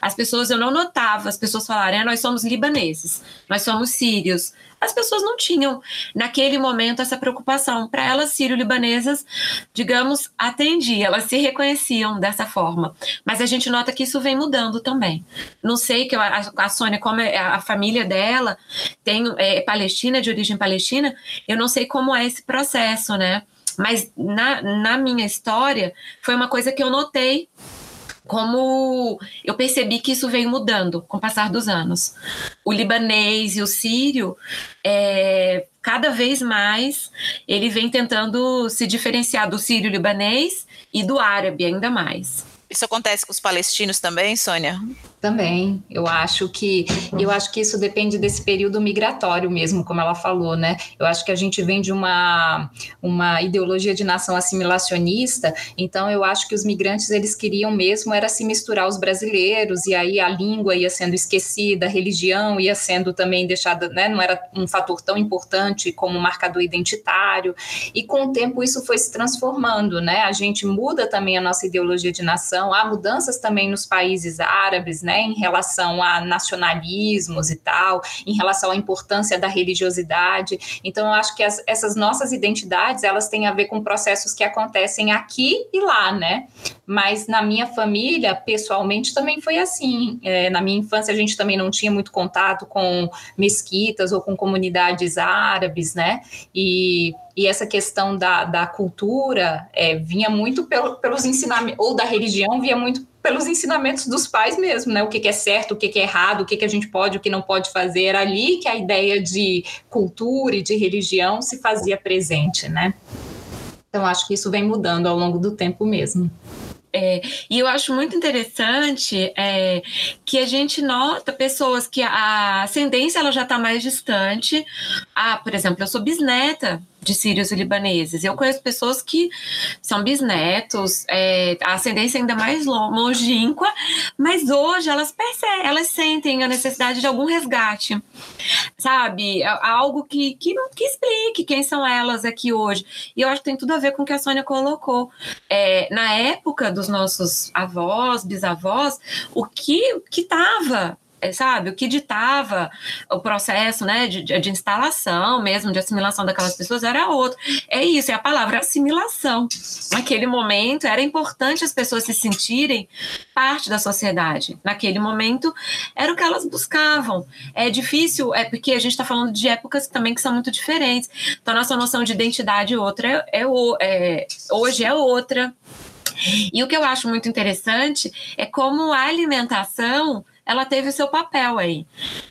S2: As pessoas, eu não notava as pessoas falarem: ah, nós somos libaneses, nós somos sírios as pessoas não tinham, naquele momento, essa preocupação. Para elas, sírio-libanesas, digamos, atendia, elas se reconheciam dessa forma. Mas a gente nota que isso vem mudando também. Não sei que a, a Sônia, como é a família dela tem é, palestina, de origem palestina, eu não sei como é esse processo, né? Mas na, na minha história, foi uma coisa que eu notei como eu percebi que isso veio mudando com o passar dos anos. O libanês e o sírio, é, cada vez mais, ele vem tentando se diferenciar do sírio-libanês e do árabe ainda mais.
S1: Isso acontece com os palestinos também, Sônia?
S3: Também, eu acho que eu acho que isso depende desse período migratório mesmo, como ela falou, né? Eu acho que a gente vem de uma, uma ideologia de nação assimilacionista, então eu acho que os migrantes eles queriam mesmo era se misturar aos brasileiros e aí a língua ia sendo esquecida, a religião ia sendo também deixada, né? Não era um fator tão importante como marcador identitário e com o tempo isso foi se transformando, né? A gente muda também a nossa ideologia de nação, há mudanças também nos países árabes, né, em relação a nacionalismos e tal, em relação à importância da religiosidade. Então, eu acho que as, essas nossas identidades, elas têm a ver com processos que acontecem aqui e lá, né? Mas na minha família, pessoalmente, também foi assim. É, na minha infância, a gente também não tinha muito contato com mesquitas ou com comunidades árabes, né? E e essa questão da, da cultura é, vinha muito pelo, pelos ensinamentos, ou da religião, vinha muito pelos ensinamentos dos pais mesmo, né? O que, que é certo, o que, que é errado, o que, que a gente pode, o que não pode fazer. Era ali que a ideia de cultura e de religião se fazia presente, né? Então, acho que isso vem mudando ao longo do tempo mesmo.
S2: É, e eu acho muito interessante é, que a gente nota pessoas que a ascendência ela já está mais distante. Ah, por exemplo, eu sou bisneta de sírios e libaneses. Eu conheço pessoas que são bisnetos, é, a ascendência ainda mais longínqua, mas hoje elas percebem, elas sentem a necessidade de algum resgate, sabe? Algo que, que, que explique quem são elas aqui hoje. E eu acho que tem tudo a ver com o que a Sônia colocou. É, na época dos nossos avós, bisavós, o que estava é, sabe, o que ditava o processo, né, de, de, instalação mesmo, de assimilação daquelas pessoas era outro. É isso, é a palavra assimilação. Naquele momento era importante as pessoas se sentirem parte da sociedade. Naquele momento era o que elas buscavam. É difícil, é porque a gente está falando de épocas também que são muito diferentes. Então, nossa noção de identidade outra é, é, é hoje é outra. E o que eu acho muito interessante é como a alimentação ela teve o seu papel aí.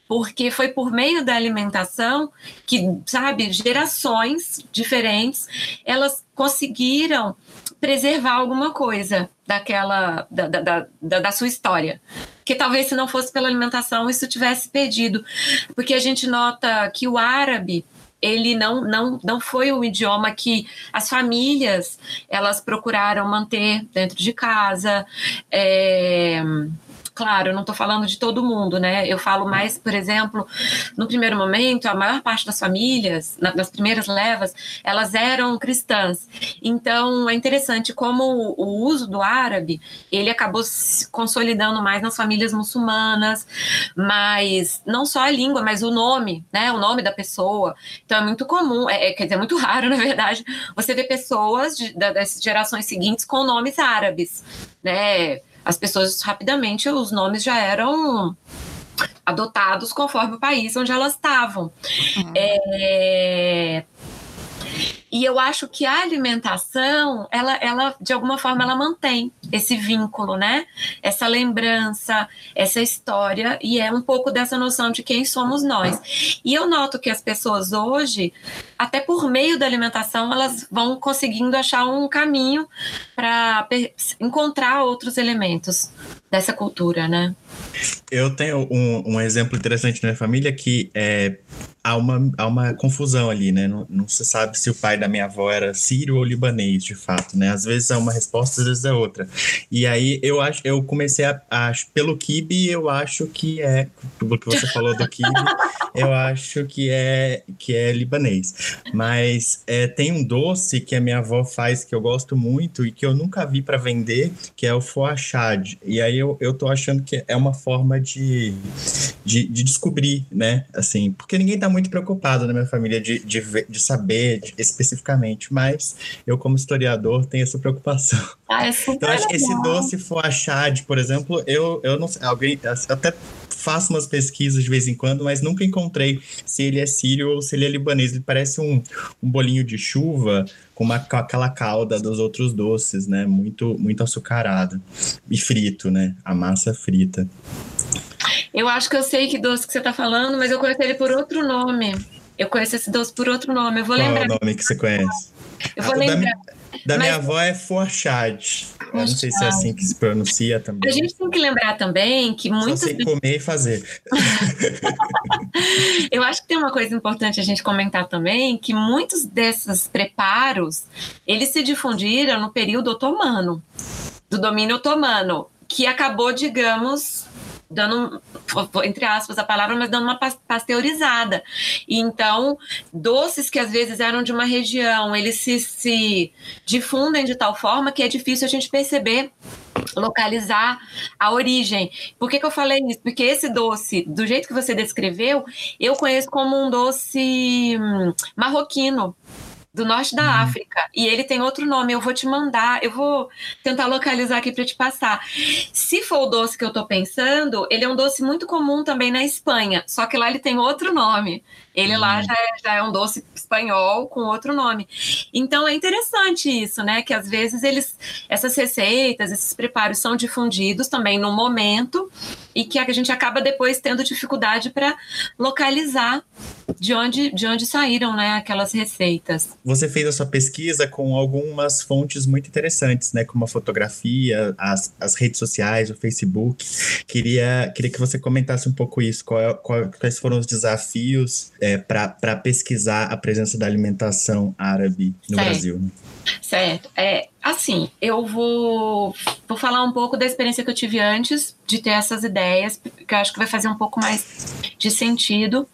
S2: Porque foi por meio da alimentação que, sabe, gerações diferentes, elas conseguiram preservar alguma coisa daquela da, da, da, da, sua história. Que talvez se não fosse pela alimentação isso tivesse perdido. Porque a gente nota que o árabe ele não, não, não foi o idioma que as famílias elas procuraram manter dentro de casa. É Claro, eu não estou falando de todo mundo, né? Eu falo mais, por exemplo, no primeiro momento, a maior parte das famílias, nas primeiras levas, elas eram cristãs. Então, é interessante como o uso do árabe, ele acabou se consolidando mais nas famílias muçulmanas, mas não só a língua, mas o nome, né? O nome da pessoa. Então, é muito comum, é, é quer dizer, é muito raro, na verdade, você ver pessoas de, das gerações seguintes com nomes árabes, né? As pessoas rapidamente, os nomes já eram adotados conforme o país onde elas estavam. Uhum. É, e eu acho que a alimentação, ela, ela de alguma forma, ela mantém esse vínculo, né? Essa lembrança, essa história, e é um pouco dessa noção de quem somos nós. E eu noto que as pessoas hoje, até por meio da alimentação, elas vão conseguindo achar um caminho para encontrar outros elementos dessa cultura, né?
S4: Eu tenho um, um exemplo interessante na minha família que é, há, uma, há uma confusão ali, né? Não, não se sabe se o pai da minha avó era sírio ou libanês, de fato, né? Às vezes é uma resposta, às vezes é outra. E aí eu acho, eu comecei a, a pelo kibe, eu acho que é, pelo que você falou do kibe, eu acho que é que é libanês. Mas é, tem um doce que a minha avó faz que eu gosto muito e que eu nunca vi para vender, que é o foachad. E aí eu, eu tô achando que é uma forma de, de, de descobrir, né? Assim, porque ninguém tá muito preocupado na minha família de, de, de saber de, especificamente, mas eu, como historiador, tenho essa preocupação.
S2: Ah, é super
S4: então, acho que esse doce foachad, por exemplo, eu, eu não sei, alguém, até faço umas pesquisas de vez em quando, mas nunca encontrei se ele é sírio ou se ele é libanês. Ele parece um, um bolinho de chuva com, uma, com aquela calda dos outros doces, né? Muito, muito açucarado. E frito, né? A massa frita.
S2: Eu acho que eu sei que doce que você está falando, mas eu conheço ele por outro nome. Eu conheço esse doce por outro nome. Eu vou
S4: Qual
S2: lembrar.
S4: Qual é o nome que você conhece?
S2: Eu vou ah, lembrar.
S4: Da minha avó é forchad. Eu não sei se é assim que se pronuncia também.
S2: A gente tem que lembrar também que muitos. Só
S4: sei comer e fazer.
S2: Eu acho que tem uma coisa importante a gente comentar também, que muitos desses preparos, eles se difundiram no período otomano, do domínio otomano, que acabou, digamos, dando, entre aspas, a palavra, mas dando uma pasteurizada. Então, doces que às vezes eram de uma região, eles se, se difundem de tal forma que é difícil a gente perceber localizar a origem. Por que, que eu falei isso? Porque esse doce, do jeito que você descreveu, eu conheço como um doce hum, marroquino do norte da uhum. África. E ele tem outro nome, eu vou te mandar, eu vou tentar localizar aqui para te passar. Se for o doce que eu estou pensando, ele é um doce muito comum também na Espanha, só que lá ele tem outro nome. Ele uhum. lá já é, já é um doce espanhol com outro nome. Então é interessante isso, né? Que às vezes eles, essas receitas, esses preparos são difundidos também no momento e que a gente acaba depois tendo dificuldade para localizar de onde, de onde saíram né, aquelas receitas.
S4: Você fez a sua pesquisa com algumas fontes muito interessantes, né? Como a fotografia, as, as redes sociais, o Facebook. Queria, queria que você comentasse um pouco isso. Qual, é, qual, quais foram os desafios é, para pesquisar a presença da alimentação árabe no certo. Brasil? Né?
S2: Certo. É, assim, eu vou, vou falar um pouco da experiência que eu tive antes de ter essas ideias, que eu acho que vai fazer um pouco mais de sentido.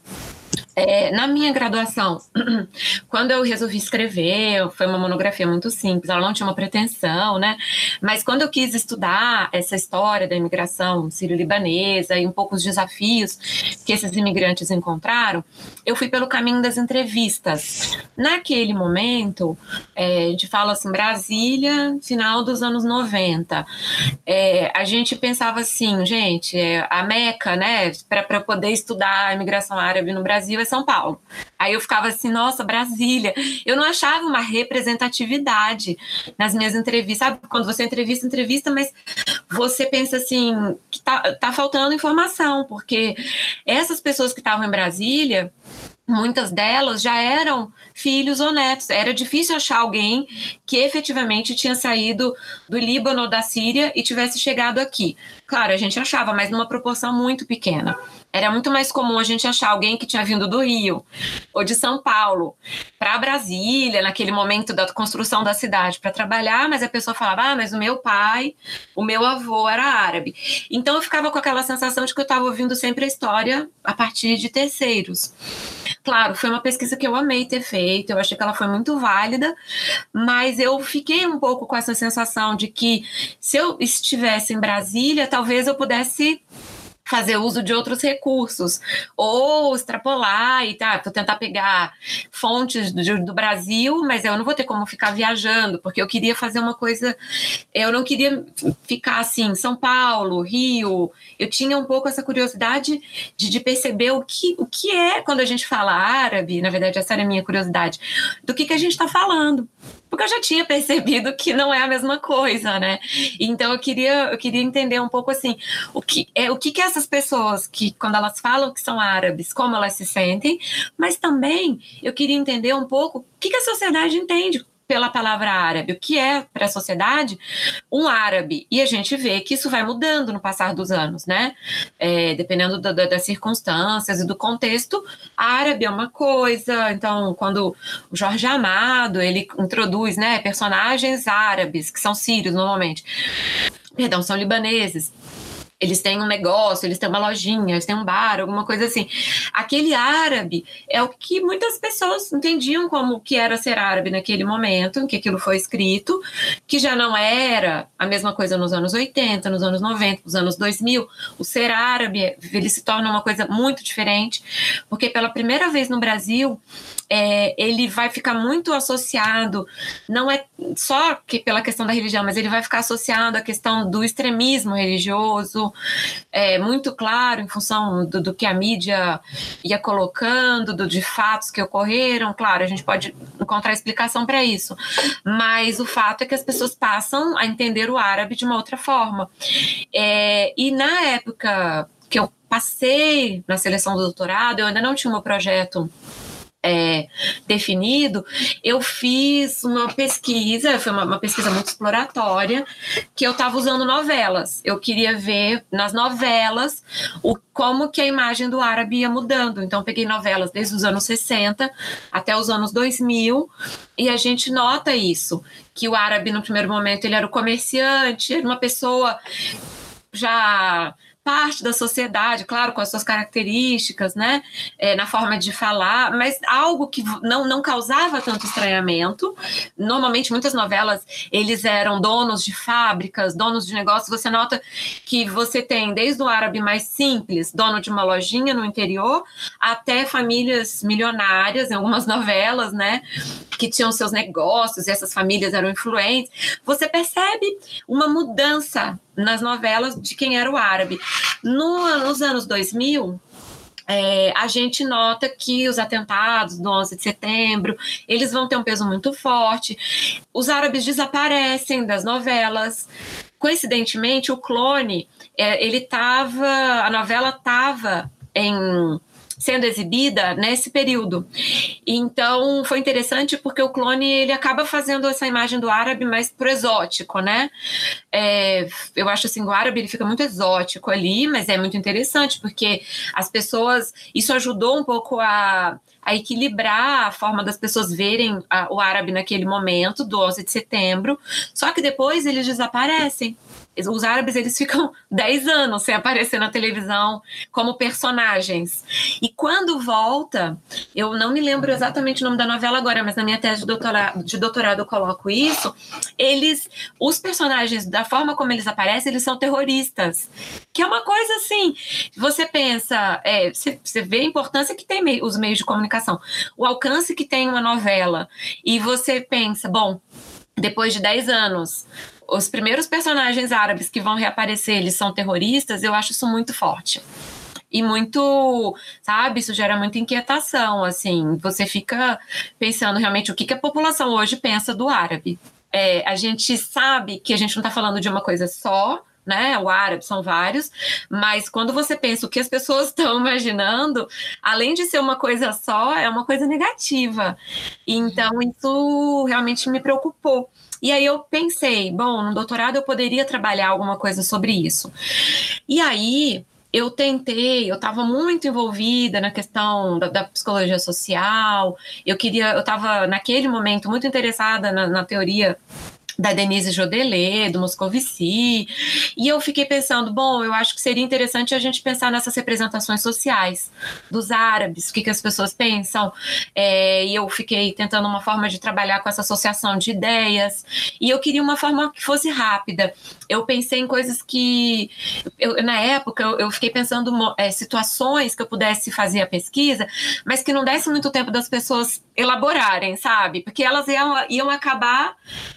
S2: É, na minha graduação, quando eu resolvi escrever, foi uma monografia muito simples, ela não tinha uma pretensão, né? Mas quando eu quis estudar essa história da imigração sírio-libanesa e um pouco os desafios que esses imigrantes encontraram, eu fui pelo caminho das entrevistas. Naquele momento, é, a gente fala assim, Brasília, final dos anos 90. É, a gente pensava assim, gente, é, a Meca, né, para poder estudar a imigração árabe no Brasil São Paulo. Aí eu ficava assim, nossa, Brasília. Eu não achava uma representatividade nas minhas entrevistas. Sabe, quando você entrevista, entrevista, mas você pensa assim, que tá, tá faltando informação, porque essas pessoas que estavam em Brasília, muitas delas já eram filhos ou netos. Era difícil achar alguém que efetivamente tinha saído do Líbano ou da Síria e tivesse chegado aqui. Claro, a gente achava, mas numa proporção muito pequena. Era muito mais comum a gente achar alguém que tinha vindo do Rio ou de São Paulo para Brasília, naquele momento da construção da cidade, para trabalhar, mas a pessoa falava: ah, mas o meu pai, o meu avô era árabe. Então eu ficava com aquela sensação de que eu estava ouvindo sempre a história a partir de terceiros. Claro, foi uma pesquisa que eu amei ter feito, eu achei que ela foi muito válida, mas eu fiquei um pouco com essa sensação de que se eu estivesse em Brasília, talvez eu pudesse fazer uso de outros recursos, ou extrapolar e tá, vou tentar pegar fontes do, do, Brasil, mas eu não vou ter como ficar viajando, porque eu queria fazer uma coisa, eu não queria ficar assim, São Paulo, Rio, eu tinha um pouco essa curiosidade de, de perceber o que, o que é quando a gente fala árabe, na verdade essa era a minha curiosidade, do que, que a gente está falando, porque eu já tinha percebido que não é a mesma coisa, né? Então eu queria, eu queria entender um pouco assim, o que é o que, que essas pessoas que quando elas falam que são árabes, como elas se sentem, mas também eu queria entender um pouco o que, que a sociedade entende pela palavra árabe, o que é para a sociedade um árabe. E a gente vê que isso vai mudando no passar dos anos, né? É, dependendo do, do, das circunstâncias e do contexto, árabe é uma coisa. Então, quando o Jorge Amado ele introduz, né, personagens árabes que são sírios normalmente, perdão, são libaneses eles têm um negócio, eles têm uma lojinha, eles têm um bar, alguma coisa assim. Aquele árabe é o que muitas pessoas entendiam como que era ser árabe naquele momento em que aquilo foi escrito, que já não era a mesma coisa nos anos 80, nos anos 90, nos anos 2000. O ser árabe, ele se torna uma coisa muito diferente, porque pela primeira vez no Brasil, é, ele vai ficar muito associado, não é só que pela questão da religião, mas ele vai ficar associado à questão do extremismo religioso, é, muito claro em função do, do, que a mídia ia colocando, do, de fatos que ocorreram. Claro, a gente pode encontrar explicação para isso, mas o fato é que as pessoas passam a entender o árabe de uma outra forma. É, e na época que eu passei na seleção do doutorado, eu ainda não tinha um projeto é, definido, eu fiz uma pesquisa, foi uma, uma pesquisa muito exploratória, que eu estava usando novelas. Eu queria ver nas novelas o, como que a imagem do árabe ia mudando. Então, peguei novelas desde os anos 60 até os anos 2000, e a gente nota isso, que o árabe, no primeiro momento, ele era o comerciante, era uma pessoa já parte da sociedade, claro, com as suas características, né, é, na forma de falar, mas algo que não, não causava tanto estranhamento. Normalmente, muitas novelas, eles eram donos de fábricas, donos de negócios. Você nota que você tem desde o árabe mais simples, dono de uma lojinha no interior, até famílias milionárias, em algumas novelas, né, que tinham seus negócios, e essas famílias eram influentes. Você percebe uma mudança nas novelas de quem era o árabe. No, nos anos 2000, é, a gente nota que os atentados do 11 de setembro, eles vão ter um peso muito forte. Os árabes desaparecem das novelas. Coincidentemente, o clone, é, ele tava, a novela estava em sendo exibida nesse período. Então foi interessante porque o clone ele acaba fazendo essa imagem do árabe mais pro exótico, né? É, eu acho assim o árabe ele fica muito exótico ali, mas é muito interessante porque as pessoas isso ajudou um pouco a a equilibrar a forma das pessoas verem a, o árabe naquele momento, do 11 de setembro, só que depois eles desaparecem os árabes eles ficam 10 anos sem aparecer na televisão como personagens. E quando volta, eu não me lembro exatamente o nome da novela agora, mas na minha tese de doutorado, de doutorado eu coloco isso. Eles, os personagens, da forma como eles aparecem, eles são terroristas. Que é uma coisa assim, você pensa, é, você, você vê a importância que tem os meios de comunicação, o alcance que tem uma novela, e você pensa, bom, depois de 10 anos, os primeiros personagens árabes que vão reaparecer, eles são terroristas, eu acho isso muito forte. E muito, sabe, isso gera muita inquietação, assim, você fica pensando realmente o que, que a população hoje pensa do árabe. É, a gente sabe que a gente não está falando de uma coisa só, né? O árabe são vários, mas quando você pensa o que as pessoas estão imaginando, além de ser uma coisa só, é uma coisa negativa. Então, isso realmente me preocupou. E aí eu pensei, bom, no doutorado eu poderia trabalhar alguma coisa sobre isso. E aí eu tentei, eu estava muito envolvida na questão da, da, psicologia social, eu queria, eu estava naquele momento muito interessada na, na teoria da Denise Jodelet, do Moscovici, e eu fiquei pensando, bom, eu acho que seria interessante a gente pensar nessas representações sociais dos árabes, o que, que as pessoas pensam, é, e eu fiquei tentando uma forma de trabalhar com essa associação de ideias, e eu queria uma forma que fosse rápida. Eu pensei em coisas que, eu, na época, eu, eu fiquei pensando é, situações que eu pudesse fazer a pesquisa, mas que não desse muito tempo das pessoas elaborarem, sabe? Porque elas iam, iam acabar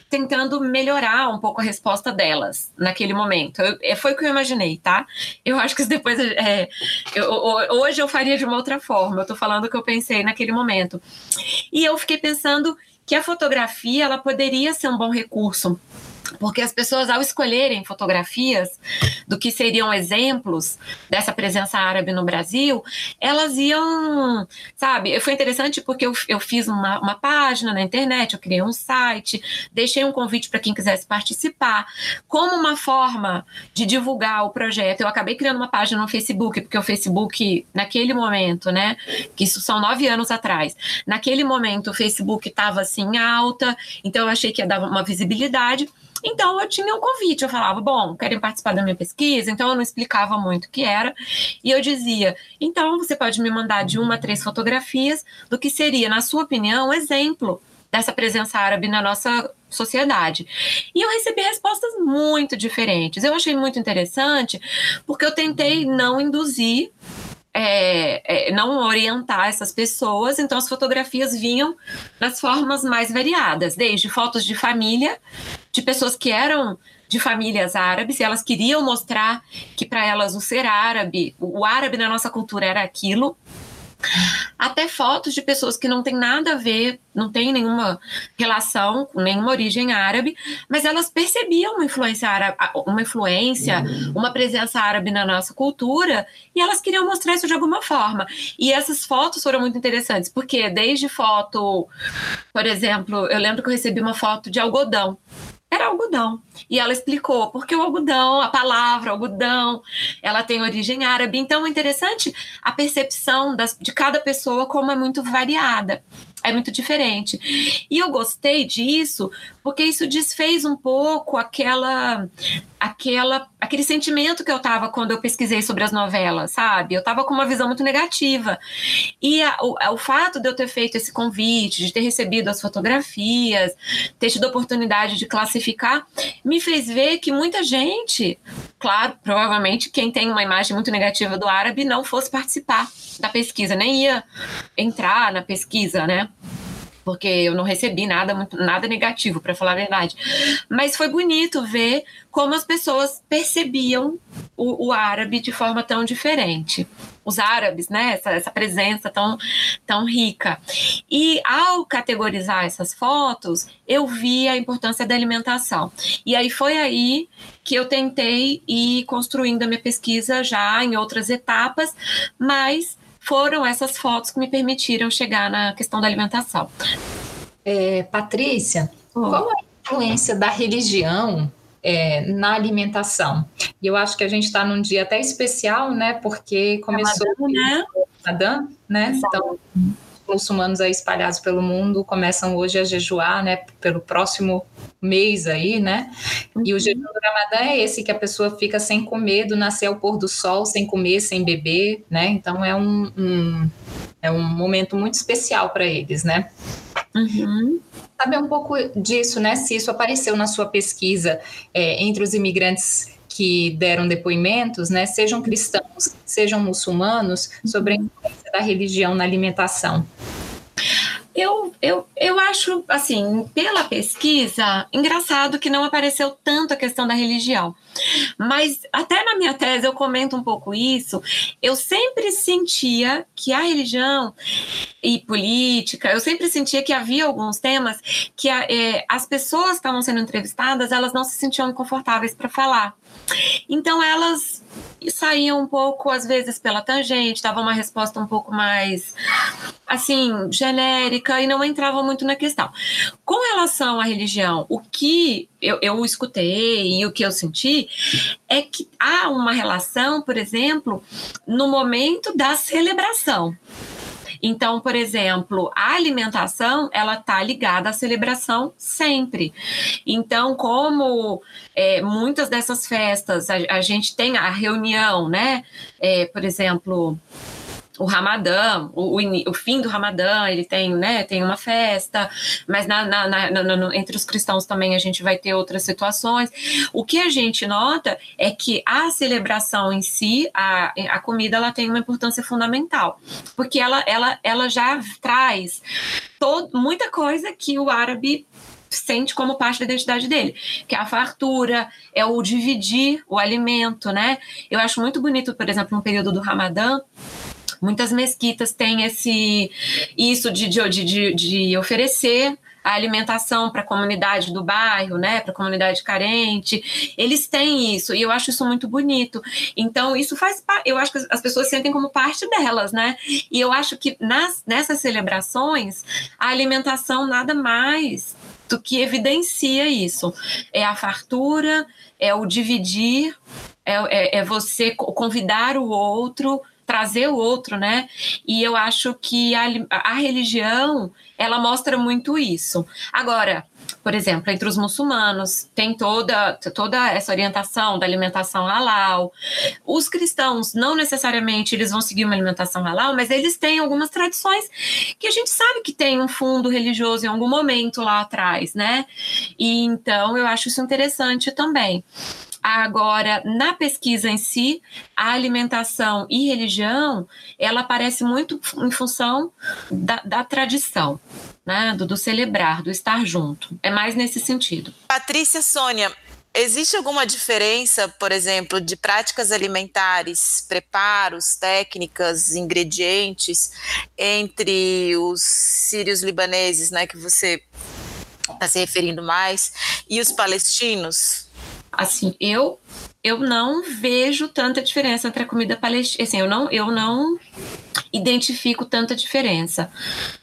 S2: tentando melhorar um pouco a resposta delas naquele momento. Eu, é, foi o que eu imaginei, tá? Eu acho que depois. É, eu, hoje eu faria de uma outra forma. Eu tô falando o que eu pensei naquele momento. E eu fiquei pensando que a fotografia ela poderia ser um bom recurso porque as pessoas, ao escolherem fotografias do que seriam exemplos dessa presença árabe no Brasil, elas iam, sabe? Foi interessante porque eu, eu fiz uma, uma página na internet, eu criei um site, deixei um convite para quem quisesse participar. Como uma forma de divulgar o projeto, eu acabei criando uma página no Facebook, porque o Facebook, naquele momento, né, que isso são nove anos atrás, naquele momento o Facebook estava assim alta, então eu achei que ia dar uma visibilidade. Então eu tinha um convite, eu falava, bom, querem participar da minha pesquisa? Então eu não explicava muito o que era, e eu dizia, então você pode me mandar de uma a três fotografias do que seria, na sua opinião, um exemplo dessa presença árabe na nossa sociedade. E eu recebi respostas muito diferentes. Eu achei muito interessante, porque eu tentei não induzir é, é, não orientar essas pessoas, então as fotografias vinham nas formas mais variadas, desde fotos de família, de pessoas que eram de famílias árabes, e elas queriam mostrar que para elas o ser árabe, o árabe na nossa cultura era aquilo, até fotos de pessoas que não têm nada a ver, não têm nenhuma relação, nenhuma origem árabe, mas elas percebiam uma influência árabe, uma influência, uma presença árabe na nossa cultura, e elas queriam mostrar isso de alguma forma. E essas fotos foram muito interessantes, porque desde foto, por exemplo, eu lembro que eu recebi uma foto de algodão era algodão. E ela explicou porque o algodão, a palavra algodão, ela tem origem árabe. Então é interessante a percepção das, de cada pessoa como é muito variada. É muito diferente. E eu gostei disso porque isso desfez um pouco aquela aquela aquele sentimento que eu tava quando eu pesquisei sobre as novelas, sabe? Eu tava com uma visão muito negativa. E a, o, o fato de eu ter feito esse convite, de ter recebido as fotografias, ter tido a oportunidade de classificar, me fez ver que muita gente, claro, provavelmente quem tem uma imagem muito negativa do árabe não fosse participar da pesquisa, nem ia entrar na pesquisa, né? Porque eu não recebi nada muito, nada negativo, para falar a verdade. Mas foi bonito ver como as pessoas percebiam o, o árabe de forma tão diferente. Os árabes, né? Essa, essa presença tão, tão rica. E ao categorizar essas fotos, eu vi a importância da alimentação. E aí foi aí que eu tentei ir construindo a minha pesquisa já em outras etapas, mas foram essas fotos que me permitiram chegar na questão da alimentação.
S3: É, Patrícia, oh. qual a influência da religião é, na alimentação? E eu acho que a gente está num dia até especial, né? Porque começou o né? Ramadã, né? Então, muçulmanos aí espalhados pelo mundo começam hoje a jejuar, né, pelo próximo mês aí, né? E o jejum do Ramadã é esse que a pessoa fica sem comer do nascer ao pôr do sol, sem comer, sem beber, né? Então é um, um é um momento muito especial para eles, né?
S2: Uhum.
S3: Saber um pouco disso, né? Se isso apareceu na sua pesquisa é, entre os imigrantes que deram depoimentos, né, sejam cristãos, sejam muçulmanos, sobre a influência da religião na alimentação.
S2: Eu, eu, eu acho, assim, pela pesquisa, engraçado que não apareceu tanto a questão da religião. Mas até na minha tese eu comento um pouco isso. Eu sempre sentia que a religião e política, eu sempre sentia que havia alguns temas que é, as pessoas que estavam sendo entrevistadas, elas não se sentiam confortáveis para falar. Então elas saíam um pouco, às vezes, pela tangente, davam uma resposta um pouco mais, assim, genérica e não entravam muito na questão. Com relação à religião, o que eu, eu escutei e o que eu senti é que há uma relação, por exemplo, no momento da celebração. Então, por exemplo, a alimentação ela está ligada à celebração sempre. Então, como é, muitas dessas festas a, a, gente tem a reunião, né? É, por exemplo, o Ramadã, o, o, o, fim do Ramadã, ele tem, né, tem uma festa, mas na, na, na, entre os cristãos também a gente vai ter outras situações. O que a gente nota é que a celebração em si, a, a comida, ela tem uma importância fundamental, porque ela, ela, ela já traz todo, muita coisa que o árabe sente como parte da identidade dele, que é a fartura, é o dividir o alimento, né? Eu acho muito bonito, por exemplo, no período do Ramadã, Muitas mesquitas têm esse isso de, de, de, de oferecer a alimentação para a comunidade do bairro, né, para a comunidade carente. Eles têm isso e eu acho isso muito bonito. Então isso faz, eu acho que as pessoas sentem como parte delas, né? E eu acho que nas, nessas celebrações a alimentação nada mais do que evidencia isso. É a fartura, é o dividir, é, é, é você convidar o outro trazer o outro, né? E eu acho que a, a religião ela mostra muito isso. Agora, por exemplo, entre os muçulmanos, tem toda, toda essa orientação da alimentação halal. Os cristãos, não necessariamente eles vão seguir uma alimentação halal, mas eles têm algumas tradições que a gente sabe que tem um fundo religioso em algum momento lá atrás, né? E então eu acho isso interessante também. Agora, na pesquisa em si, a alimentação e religião, ela aparece muito em função da, da tradição, né? Do, do celebrar, do estar junto. É mais nesse sentido.
S1: Patrícia Sônia, Existe alguma diferença, por exemplo, de práticas alimentares, preparos, técnicas, ingredientes entre os sírios libaneses, né, que você está se referindo mais, e os palestinos?
S2: Assim, eu eu não vejo tanta diferença entre a comida palestina, assim, eu não eu não identifico tanta diferença,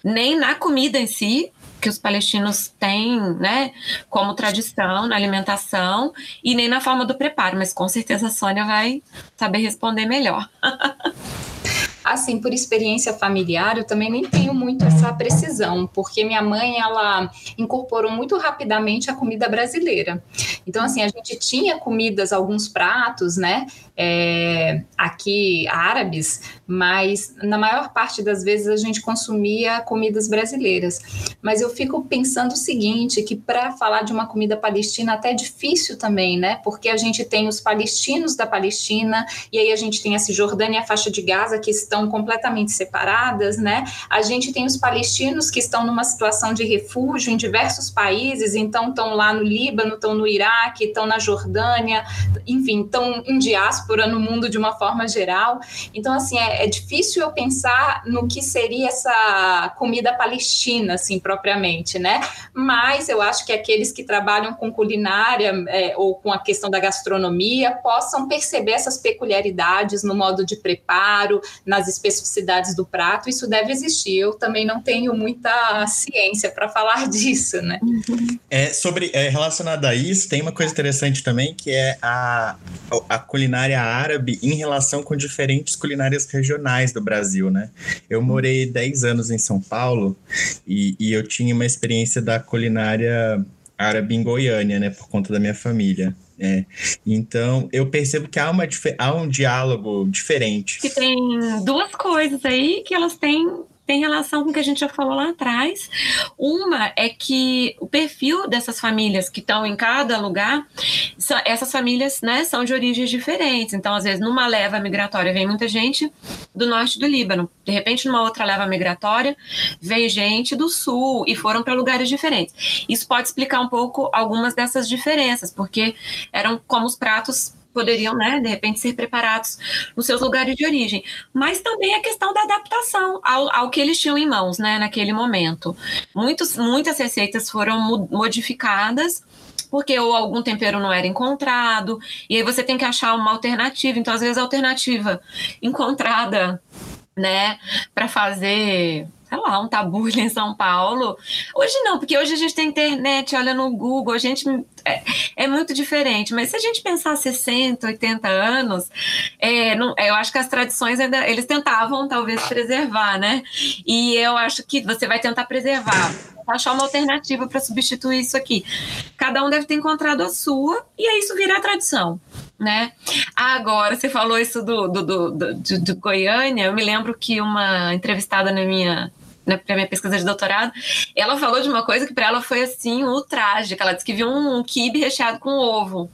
S2: nem na comida em si, que os palestinos têm, né, como tradição na alimentação, e nem na forma do preparo, mas com certeza a Sônia vai saber responder melhor.
S3: Assim, por experiência familiar, eu também nem tenho muito essa precisão, porque minha mãe, ela incorporou muito rapidamente a comida brasileira. Então, assim, a gente tinha comidas, alguns pratos, né, é, aqui árabes, mas na maior parte das vezes a gente consumia comidas brasileiras. Mas eu fico pensando o seguinte, que para falar de uma comida palestina até é difícil também, né, porque a gente tem os palestinos da Palestina, e aí a gente tem a Cisjordânia e a faixa de Gaza, que estão completamente separadas, né? A gente tem os palestinos que estão numa situação de refúgio em diversos países, então estão lá no Líbano, estão no Iraque, estão na Jordânia, enfim, estão em diáspora no mundo de uma forma geral. Então, assim, é, é difícil eu pensar no que seria essa comida palestina, assim, propriamente, né? Mas eu acho que aqueles que trabalham com culinária é, ou com a questão da gastronomia possam perceber essas peculiaridades no modo de preparo, nas especificidades do prato, isso deve existir. Eu também não tenho muita ciência para falar disso, né?
S4: É, sobre, é, relacionado a isso, tem uma coisa interessante também, que é a, a culinária árabe em relação com diferentes culinárias regionais do Brasil, né? Eu morei 10 anos em São Paulo e, e eu tinha uma experiência da culinária árabe em Goiânia, né, por conta da minha família. É. Então, eu percebo que há, uma, há um diálogo diferente.
S2: Que tem duas coisas aí que elas têm tem relação com o que a gente já falou lá atrás. Uma é que o perfil dessas famílias que estão em cada lugar, essas famílias né, são de origens diferentes. Então, às vezes, numa leva migratória vem muita gente do norte do Líbano. De repente, numa outra leva migratória, vem gente do sul e foram para lugares diferentes. Isso pode explicar um pouco algumas dessas diferenças, porque eram como os pratos poderiam, né, de repente, ser preparados nos seus lugares de origem. Mas também a questão da adaptação ao, ao que eles tinham em mãos, né, naquele momento. Muitos, muitas receitas foram modificadas porque ou algum tempero não era encontrado, e aí você tem que achar uma alternativa. Então, às vezes, a alternativa encontrada, né, para fazer sei lá, um tabule em São Paulo. Hoje não, porque hoje a gente tem internet, olha no Google, a gente é, é muito diferente. Mas se a gente pensar 60, 80 anos, é, não, eu acho que as tradições ainda eles tentavam talvez preservar, né? E eu acho que você vai tentar preservar achar uma alternativa para substituir isso aqui. Cada um deve ter encontrado a sua, e aí isso virar tradição, né? Agora, você falou isso do, do, do, do, do Goiânia, eu me lembro que uma entrevistada na minha né, para minha pesquisa de doutorado, ela falou de uma coisa que para ela foi assim, um traje, que ela disse que viu um, quibe recheado com ovo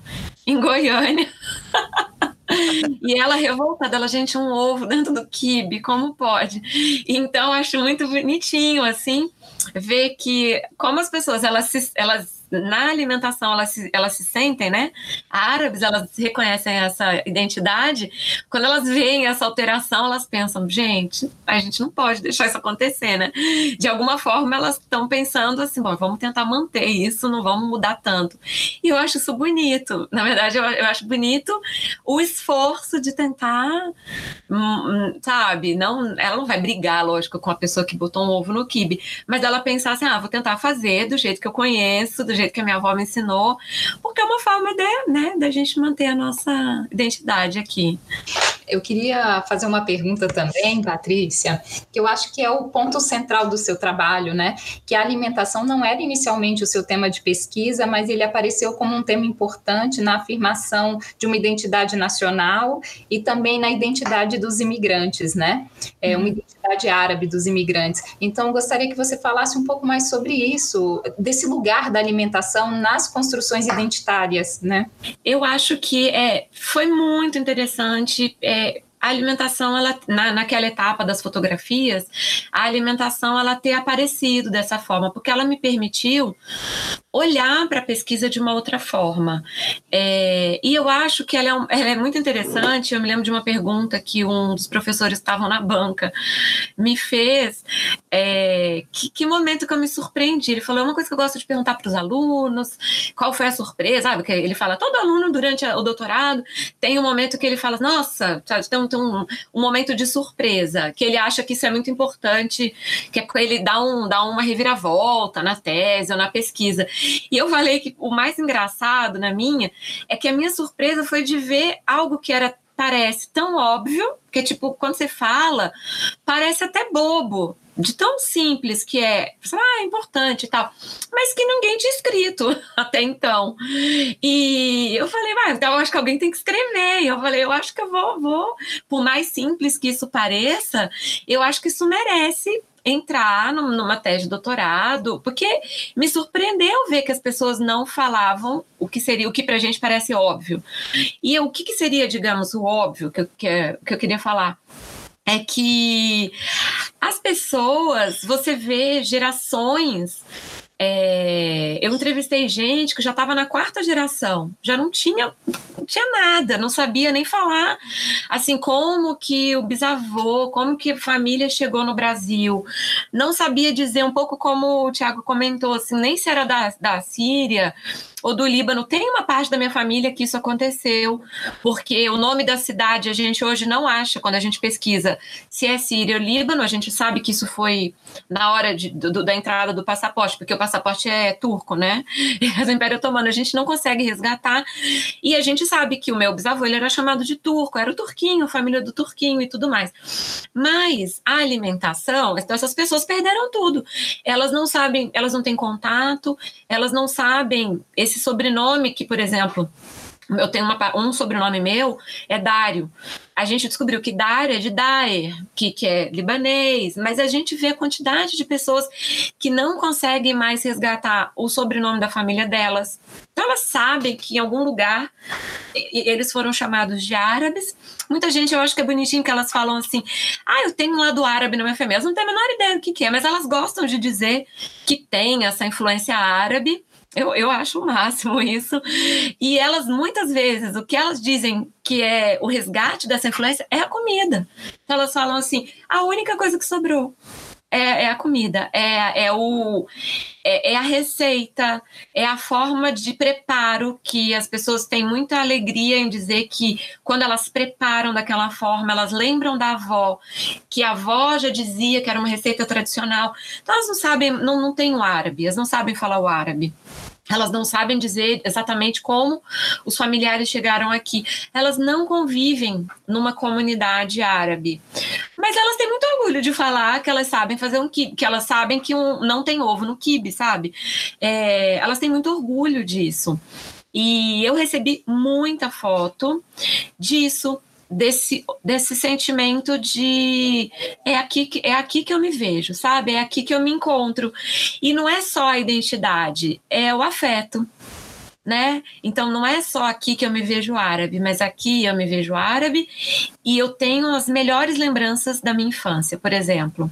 S2: em Goiânia. e ela revoltada, ela, gente, um ovo dentro do quibe, como pode? Então, acho muito bonitinho, assim, ver que como as pessoas, elas, se, elas na alimentação elas se, elas se sentem, né? Árabes, elas reconhecem essa identidade. Quando elas veem essa alteração, elas pensam, gente, a gente não pode deixar isso acontecer, né? De alguma forma, elas estão pensando assim, bom, vamos tentar manter isso, não vamos mudar tanto. E eu acho isso bonito. Na verdade, eu, eu acho bonito o esforço de tentar, hum, hum, sabe? Não, ela não vai brigar, lógico, com a pessoa que botou um ovo no kibe, mas ela pensar assim, ah, vou tentar fazer do jeito que eu conheço, do jeito que a minha avó me ensinou, porque é uma forma de, né, da gente manter a nossa identidade aqui.
S3: Eu queria fazer uma pergunta também, Patrícia, que eu acho que é o ponto central do seu trabalho, né? Que a alimentação não era inicialmente o seu tema de pesquisa, mas ele apareceu como um tema importante na afirmação de uma identidade nacional e também na identidade dos imigrantes, né? É uma uhum. Identidade árabe dos imigrantes. Então, gostaria que você falasse um pouco mais sobre isso, desse lugar da alimentação nas construções identitárias, né?
S2: Eu acho que é, foi muito interessante. É, a alimentação, ela, na, naquela etapa das fotografias, a alimentação ela ter aparecido dessa forma, porque ela me permitiu olhar para a pesquisa de uma outra forma. É, e eu acho que ela é, um, ela é, muito interessante. Eu me lembro de uma pergunta que um dos professores estavam na banca me fez. É, que, que, momento que eu me surpreendi? Ele falou: é uma coisa que eu gosto de perguntar para os alunos: qual foi a surpresa? Sabe? Que ele fala: todo aluno durante o doutorado tem um momento que ele fala: nossa, tem, um, tem um, um momento de surpresa, que ele acha que isso é muito importante, que é ele dá, um, dá uma reviravolta na tese ou na pesquisa. E eu falei que o mais engraçado na minha é que a minha surpresa foi de ver algo que era parece tão óbvio, que tipo, quando você fala, parece até bobo, de tão simples que é, ah, é importante e tal, mas que ninguém tinha escrito até então. E eu falei, ah, então acho que alguém tem que escrever. E eu falei, eu acho que eu vou, vou. Por mais simples que isso pareça, eu acho que isso merece entrar numa tese de doutorado, porque me surpreendeu ver que as pessoas não falavam o que seria, o que para a gente parece óbvio. E o que, que seria, digamos, o óbvio que eu, que, que eu queria falar? É que as pessoas, você vê gerações é, eu entrevistei gente que já estava na quarta geração, já não tinha, não tinha nada, não sabia nem falar assim como que o bisavô, como que a família chegou no Brasil, não sabia dizer um pouco como o Tiago comentou, assim, nem se era da, da Síria, ou do Líbano, tem uma parte da minha família que isso aconteceu, porque o nome da cidade a gente hoje não acha quando a gente pesquisa se é Síria ou Líbano, a gente sabe que isso foi na hora de, do, da entrada do passaporte, porque o passaporte é turco, né? É do Império Otomano, a gente não consegue resgatar, e a gente sabe que o meu bisavô ele era chamado de turco, era o turquinho, família do turquinho e tudo mais. Mas a alimentação, então essas pessoas perderam tudo. Elas não sabem, elas não têm contato, elas não sabem esse sobrenome que, por exemplo, eu tenho uma, um sobrenome meu, é Dário. A gente descobriu que Dário é de Daer, que, que é libanês, mas a gente vê a quantidade de pessoas que não conseguem mais resgatar o sobrenome da família delas. Então elas sabem que em algum lugar eles foram chamados de árabes. Muita gente, eu acho que é bonitinho que elas falam assim: ah, eu tenho um lado árabe na minha família. Elas não têm a menor ideia do que, que é, mas elas gostam de dizer que tem essa influência árabe eu, eu acho o máximo isso. E elas, muitas vezes, o que elas dizem que é o resgate dessa influência é a comida. Então, elas falam assim: a única coisa que sobrou é, é, a comida, é, é, o, é, é, a receita, é a forma de preparo que as pessoas têm muita alegria em dizer que quando elas preparam daquela forma, elas lembram da avó, que a avó já dizia que era uma receita tradicional. Então elas não sabem, não, não têm o árabe, elas não sabem falar o árabe. Elas não sabem dizer exatamente como os familiares chegaram aqui. Elas não convivem numa comunidade árabe. Mas elas têm muito orgulho de falar que elas sabem fazer um kibe, que elas sabem que um, não tem ovo no kibe, sabe? É, elas têm muito orgulho disso. E eu recebi muita foto disso, desse, desse sentimento de é aqui, que, é aqui que eu me vejo, sabe? É aqui que eu me encontro. E não é só a identidade, é o afeto né? Então não é só aqui que eu me vejo árabe, mas aqui eu me vejo árabe e eu tenho as melhores lembranças da minha infância, por exemplo.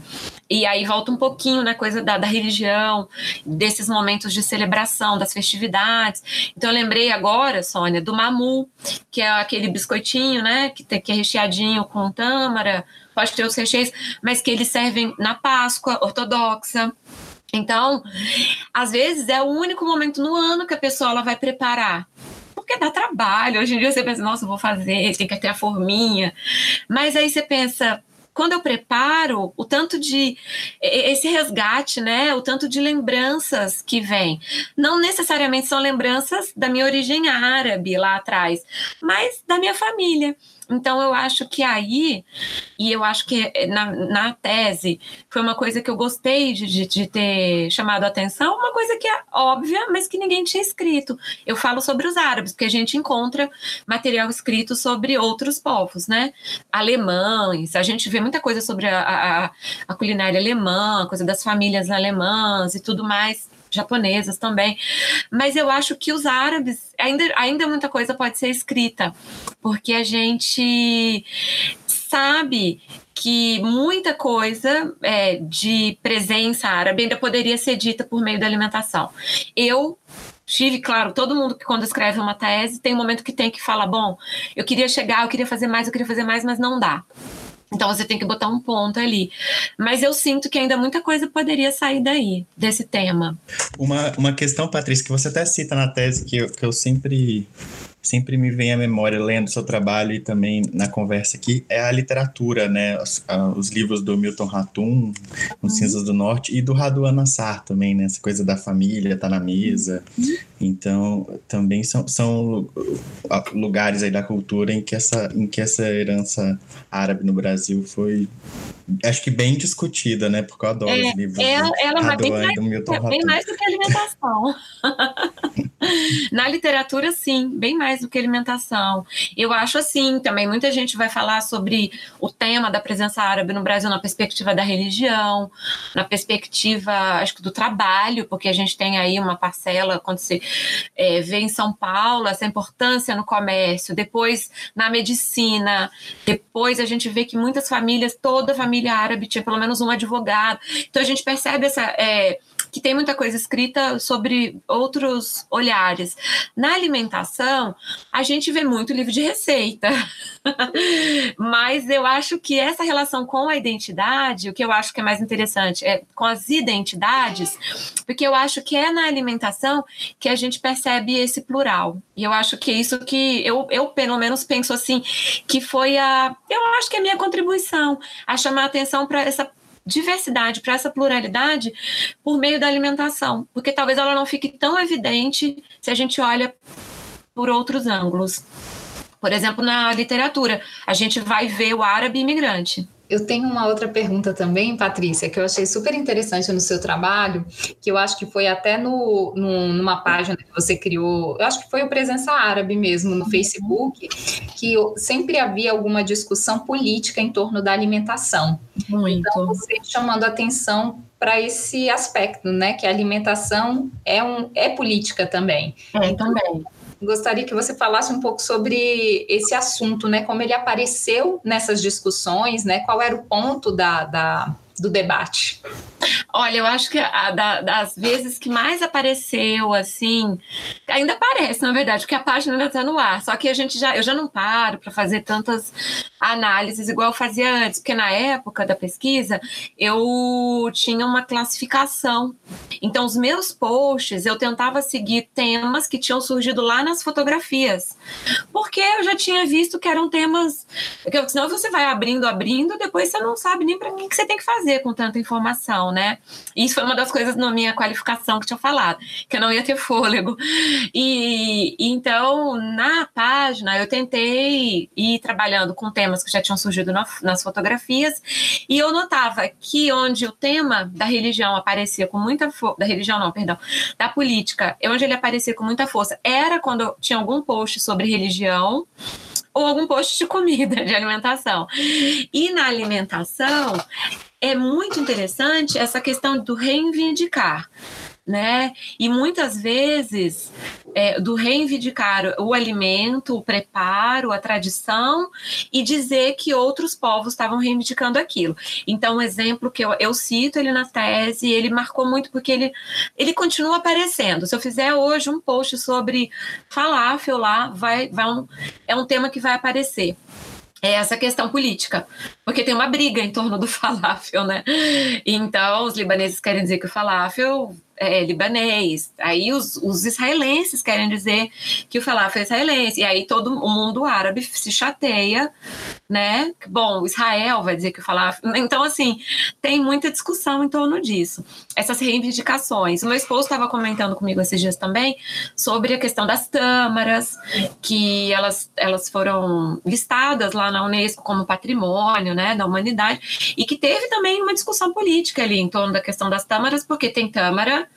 S2: E aí volta um pouquinho na coisa da, da religião, desses momentos de celebração, das festividades. Então eu lembrei agora, Sônia, do mamu, que é aquele biscoitinho, né? Que, que é recheadinho com tâmara, pode ter os recheios, mas que eles servem na Páscoa ortodoxa. Então, às vezes é o único momento no ano que a pessoa ela vai preparar. Porque dá trabalho. Hoje em dia você pensa, nossa, vou fazer, tem que ter a forminha. Mas aí você pensa, quando eu preparo, o tanto de esse resgate, né, o tanto de lembranças que vem, não necessariamente são lembranças da minha origem árabe lá atrás, mas da minha família. Então, eu acho que aí, e eu acho que eh, na, na tese, foi uma coisa que eu gostei de, de, de, ter chamado a atenção, uma coisa que é óbvia, mas que ninguém tinha escrito. Eu falo sobre os árabes, porque a gente encontra material escrito sobre outros povos, né? Alemães, a gente vê muita coisa sobre a, a, a culinária alemã, coisa das famílias alemãs e tudo mais japonesas também. Mas eu acho que os árabes, ainda, ainda muita coisa pode ser escrita, porque a gente sabe que muita coisa é, de presença árabe ainda poderia ser dita por meio da alimentação. Eu tive, claro, todo mundo que quando escreve uma tese tem um momento que tem que falar, bom, eu queria chegar, eu queria fazer mais, eu queria fazer mais, mas não dá. Então você tem que botar um ponto ali. Mas eu sinto que ainda muita coisa poderia sair daí, desse tema.
S4: Uma, uma questão, Patrícia, que você até cita na tese, que eu, que eu sempre sempre me vem à memória, lendo seu trabalho e também na conversa aqui, é a literatura, né? Os, os livros do Milton Ratum, Os uhum. Cinzas do Norte, e do Raduan Nassar também, né? Essa coisa da família, tá na mesa. Uhum. Então, também são, são lugares aí da cultura em que, essa, em que essa herança árabe no Brasil foi, acho que bem discutida, né? Porque eu adoro
S2: é,
S4: os livros
S2: ela, do ela Raduan bem mais, do Milton Ratum. Bem mais do que alimentação. Na literatura, sim, bem mais do que alimentação. Eu acho assim, também muita gente vai falar sobre o tema da presença árabe no Brasil na perspectiva da religião, na perspectiva, acho que do trabalho, porque a gente tem aí uma parcela, quando você é, vê em São Paulo, essa importância no comércio, depois na medicina, depois a gente vê que muitas famílias, toda família árabe tinha pelo menos um advogado. Então a gente percebe essa. É, que tem muita coisa escrita sobre outros olhares. Na alimentação, a gente vê muito livro de receita, mas eu acho que essa relação com a identidade, o que eu acho que é mais interessante é com as identidades, porque eu acho que é na alimentação que a gente percebe esse plural. E eu acho que é isso que eu, eu pelo menos penso assim, que foi a, eu acho que é a minha contribuição a chamar a atenção para essa diversidade, para essa pluralidade por meio da alimentação, porque talvez ela não fique tão evidente se a gente olha por outros ângulos. Por exemplo, na literatura, a gente vai ver o árabe imigrante.
S3: Eu tenho uma outra pergunta também, Patrícia, que eu achei super interessante no seu trabalho, que eu acho que foi até no, no, numa página que você criou, eu acho que foi o Presença Árabe mesmo, no Facebook, que sempre havia alguma discussão política em torno da alimentação. Muito. Então, você chamando atenção para esse aspecto, né, que a alimentação é, um, é política também.
S2: É, então, também
S3: gostaria que você falasse um pouco sobre esse assunto, né? Como ele apareceu nessas discussões, né? Qual era o ponto da, da do debate?
S2: Olha, eu acho que a, da, das vezes que mais apareceu, assim, ainda aparece, na verdade, porque a página ainda está no ar. Só que a gente já, eu já não paro para fazer tantas análises igual eu fazia antes, porque na época da pesquisa eu tinha uma classificação. Então, os meus posts eu tentava seguir temas que tinham surgido lá nas fotografias, porque eu já tinha visto que eram temas. Porque senão você vai abrindo, abrindo, depois você não sabe nem para que, que você tem que fazer com tanta informação, né? Isso foi uma das coisas na minha qualificação que tinha falado, que eu não ia ter fôlego. E então, na página, eu tentei ir trabalhando com temas que já tinham surgido nas fotografias, e eu notava que onde o tema da religião aparecia com muita força, da religião não, perdão, da política, onde ele aparecia com muita força, era quando tinha algum post sobre religião, ou algum post de comida, de alimentação. E na alimentação é muito interessante essa questão do reivindicar né? E muitas vezes é, do reivindicar o alimento, o preparo, a tradição e dizer que outros povos estavam reivindicando aquilo. Então, um exemplo que eu, eu cito ele na tese, ele marcou muito porque ele, ele continua aparecendo. Se eu fizer hoje um post sobre falafel lá, vai, vai um, é um tema que vai aparecer é essa questão política, porque tem uma briga em torno do falafel, né? Então, os libaneses querem dizer que o falafel é, libanês. Aí os, os, israelenses querem dizer que o falafel é israelense. E aí todo o mundo árabe se chateia, né? Bom, Israel vai dizer que o falafel... Então, assim, tem muita discussão em torno disso. Essas reivindicações. O meu esposo estava comentando comigo esses dias também sobre a questão das tâmaras, que elas, elas foram listadas lá na Unesco como patrimônio né, da humanidade, e que teve também uma discussão política ali em torno da questão das tâmaras, porque tem tâmara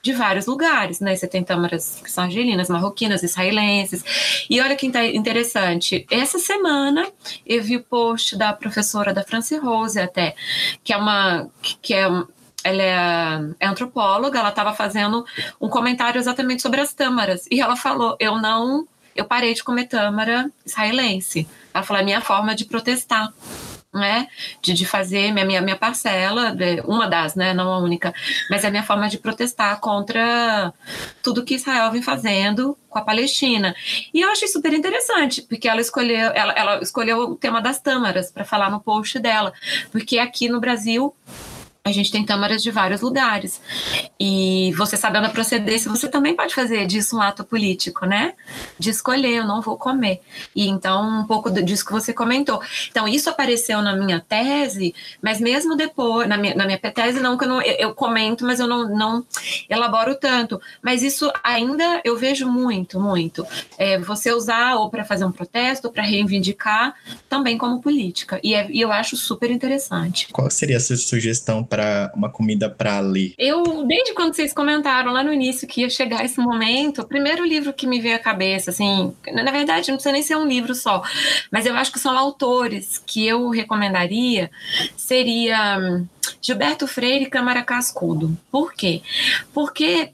S2: de vários lugares, né? Você tem tâmaras que são argelinas, marroquinas, israelenses. E olha que interessante, essa semana eu vi o post da professora da France Rose até, que é uma que é ela é, é antropóloga, ela estava fazendo um comentário exatamente sobre as tâmaras e ela falou: "Eu não, eu parei de comer tâmara israelense". Ela falou: "É minha forma de protestar" né, de, de fazer minha, minha, minha parcela, uma das, né, não a única, mas é a minha forma de protestar contra tudo que Israel vem fazendo com a Palestina. E eu achei super interessante, porque ela escolheu, ela, ela escolheu o tema das tâmaras para falar no post dela, porque aqui no Brasil a gente tem tâmaras de vários lugares. E você sabendo a procedência, você também pode fazer disso um ato político, né? De escolher, eu não vou comer. E então, um pouco disso que você comentou. Então, isso apareceu na minha tese, mas mesmo depois, na minha, na minha tese, não que eu, não, eu comento, mas eu não, não elaboro tanto. Mas isso ainda eu vejo muito, muito. É, você usar ou para fazer um protesto, ou para reivindicar, também como política. E, é, e eu acho super interessante.
S4: Qual seria a sua sugestão para uma comida para ler?
S2: Eu, desde quando vocês comentaram lá no início que ia chegar esse momento, o primeiro livro que me veio à cabeça, assim, na verdade, não precisa nem ser um livro só, mas eu acho que são autores que eu recomendaria, seria hum, Gilberto Freire e Câmara Cascudo. Por quê? Porque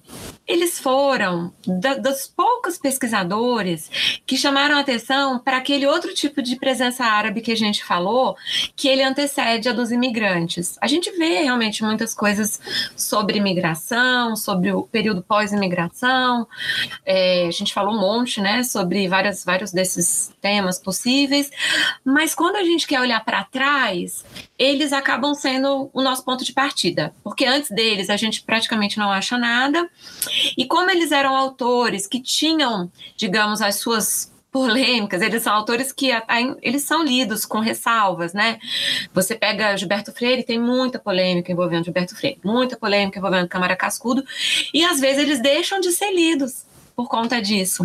S2: eles foram da, dos poucos pesquisadores que chamaram atenção para aquele outro tipo de presença árabe que a gente falou, que ele antecede a dos imigrantes. A gente vê realmente muitas coisas sobre imigração, sobre o período pós-imigração. É, a gente falou um monte, né, sobre várias, vários desses temas possíveis. Mas quando a gente quer olhar para trás, eles acabam sendo o nosso ponto de partida, porque antes deles a gente praticamente não acha nada. E como eles eram autores que tinham, digamos, as suas polêmicas, eles são autores que eles são lidos com ressalvas, né? Você pega Gilberto Freire, tem muita polêmica envolvendo Gilberto Freire, muita polêmica envolvendo Câmara Cascudo, e às vezes eles deixam de ser lidos por conta disso.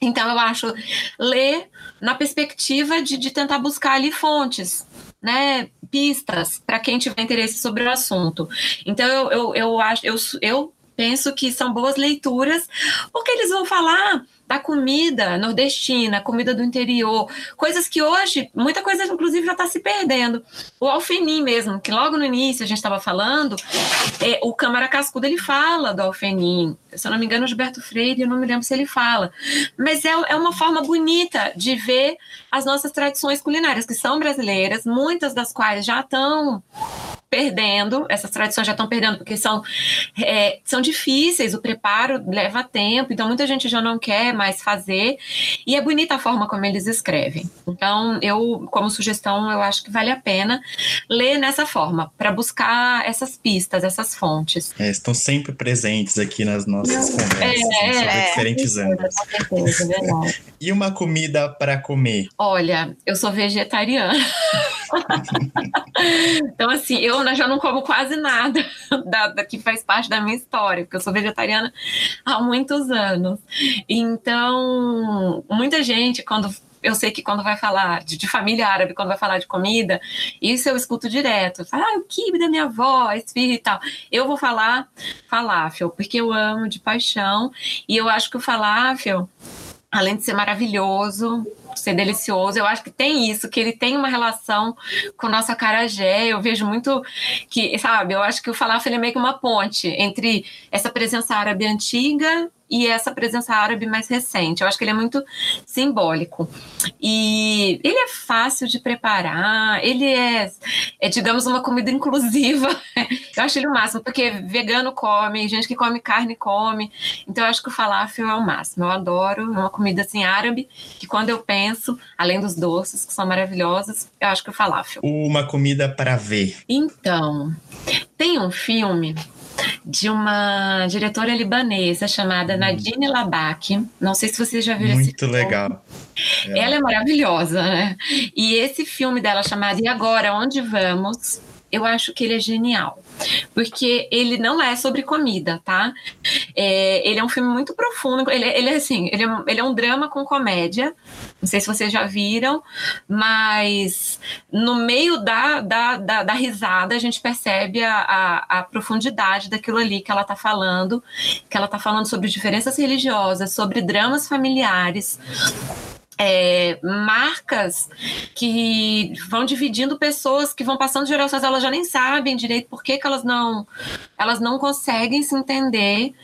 S2: Então eu acho ler na perspectiva de, de tentar buscar ali fontes, né, pistas para quem tiver interesse sobre o assunto. Então eu, eu, eu acho eu, eu penso que são boas leituras, porque eles vão falar da comida nordestina, comida do interior, coisas que hoje, muita coisa inclusive já está se perdendo. O alfenim mesmo, que logo no início a gente estava falando, é, o Câmara Cascudo ele fala do alfenim. Se eu não me engano, o Gilberto Freire, eu não me lembro se ele fala. Mas é, é uma forma bonita de ver as nossas tradições culinárias, que são brasileiras, muitas das quais já estão perdendo, essas tradições já estão perdendo, porque são, é, são difíceis, o preparo leva tempo, então muita gente já não quer mais fazer, e é bonita a forma como eles escrevem. Então, eu, como sugestão, eu acho que vale a pena ler nessa forma, para buscar essas pistas, essas fontes.
S4: É, estão sempre presentes aqui nas nossas conversas, é, sobre é, diferentes anos. É e uma comida para comer?
S2: Olha, eu sou vegetariana. então, assim, eu já não como quase nada da, da, que faz parte da minha história, porque eu sou vegetariana há muitos anos. Então, muita gente, quando eu sei que quando vai falar de, de, família árabe, quando vai falar de comida, isso eu escuto direto. Fala, ah, o kibe da minha avó, esfirra e tal. Eu vou falar falafel, porque eu amo de paixão. E eu acho que o falafel, além de ser maravilhoso, ser delicioso. Eu acho que tem isso, que ele tem uma relação com nossa carajé. Eu vejo muito que, sabe, eu acho que o falafel é meio que uma ponte entre essa presença árabe antiga e essa presença árabe mais recente. Eu acho que ele é muito simbólico. E ele é fácil de preparar, ele é, é digamos, uma comida inclusiva. Eu acho ele o máximo, porque vegano come, gente que come carne come. Então eu acho que o falafel é o máximo. Eu adoro, é uma comida assim árabe, que quando eu penso, além dos doces, que são maravilhosos, eu acho que o falafel.
S4: Uma comida para ver.
S2: Então, tem um filme de uma diretora libanesa chamada hum. Nadine Labak. Não sei se vocês já viram
S4: Muito esse filme. legal.
S2: É. Ela é maravilhosa, né? E esse filme dela chamado E Agora, Onde Vamos? eu acho que ele é genial. Porque ele não é sobre comida, tá? É, ele é um filme muito profundo. Ele, ele é assim, ele é, ele é um drama com comédia. Não sei se vocês já viram, mas no meio da, da, da, da risada a gente percebe a, a, a, profundidade daquilo ali que ela está falando, que ela está falando sobre diferenças religiosas, sobre dramas familiares é, marcas que vão dividindo pessoas que vão passando gerações, elas já nem sabem direito por que, que elas não elas não conseguem se entender.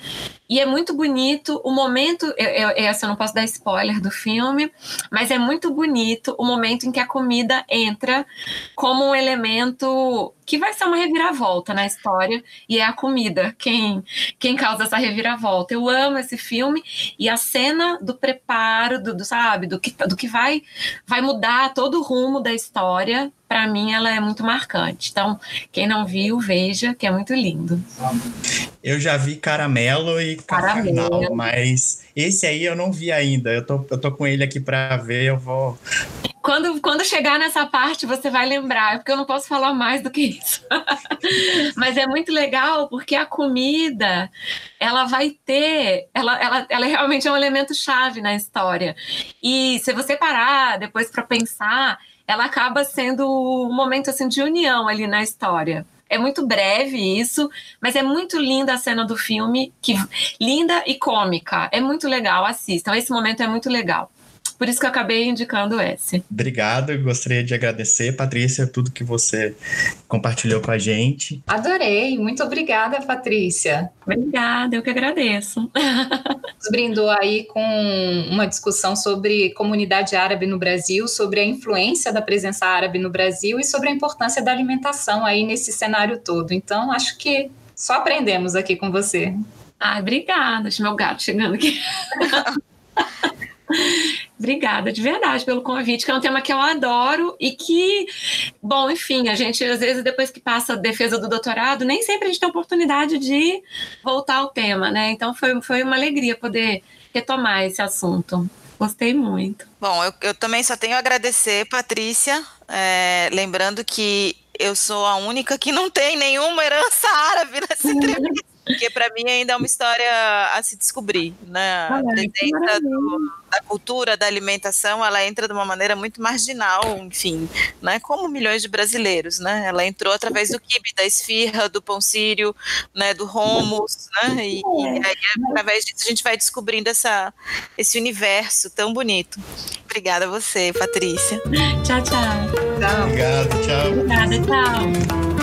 S2: E é muito bonito o momento, eu, eu, essa eu não posso dar spoiler do filme, mas é muito bonito o momento em que a comida entra como um elemento que vai ser uma reviravolta na história, e é a comida quem, quem causa essa reviravolta. Eu amo esse filme e a cena do preparo, do, do sabe, do que, do que vai, vai mudar todo o rumo da história para mim ela é muito marcante. Então, quem não viu, veja, que é muito lindo.
S4: Eu já vi Caramelo e Caramelo. mas esse aí eu não vi ainda. Eu tô, eu tô com ele aqui para ver, eu vou.
S2: Quando, quando chegar nessa parte, você vai lembrar, porque eu não posso falar mais do que isso. mas é muito legal porque a comida ela vai ter, ela, ela, ela realmente é um elemento chave na história. E se você parar depois para pensar, ela acaba sendo um momento assim de união ali na história. É muito breve isso, mas é muito linda a cena do filme, que linda e cômica. É muito legal, assistam. Esse momento é muito legal. Por isso que eu acabei indicando esse.
S4: Obrigado, eu gostaria de agradecer, Patrícia, tudo que você compartilhou com a gente.
S3: Adorei, muito obrigada, Patrícia.
S2: Obrigada, eu que agradeço.
S3: Nos brindou aí com uma discussão sobre comunidade árabe no Brasil, sobre a influência da presença árabe no Brasil e sobre a importância da alimentação aí nesse cenário todo. Então, acho que só aprendemos aqui com você.
S2: Ai, obrigada. Meu gato chegando aqui. Obrigada, de verdade, pelo convite, que é um tema que eu adoro e que, bom, enfim, a gente, às vezes, depois que passa a defesa do doutorado, nem sempre a gente tem a oportunidade de voltar ao tema, né? Então foi, foi uma alegria poder retomar esse assunto. Gostei muito.
S1: Bom, eu, eu também só tenho a agradecer, Patrícia, é, lembrando que eu sou a única que não tem nenhuma herança árabe nessa entrevista. Porque para mim ainda é uma história a se descobrir, né? a presença do, da cultura, da alimentação, ela entra de uma maneira muito marginal, enfim, né? Como milhões de brasileiros, né? Ela entrou através do quibe, da esfirra, do pão sírio, né? Do hummus, né? E, e aí, através disso a gente vai descobrindo essa, esse universo tão bonito. Obrigada a você, Patrícia.
S2: Tchau, tchau.
S4: Tchau. Obrigado, tchau.
S2: Obrigada, tchau.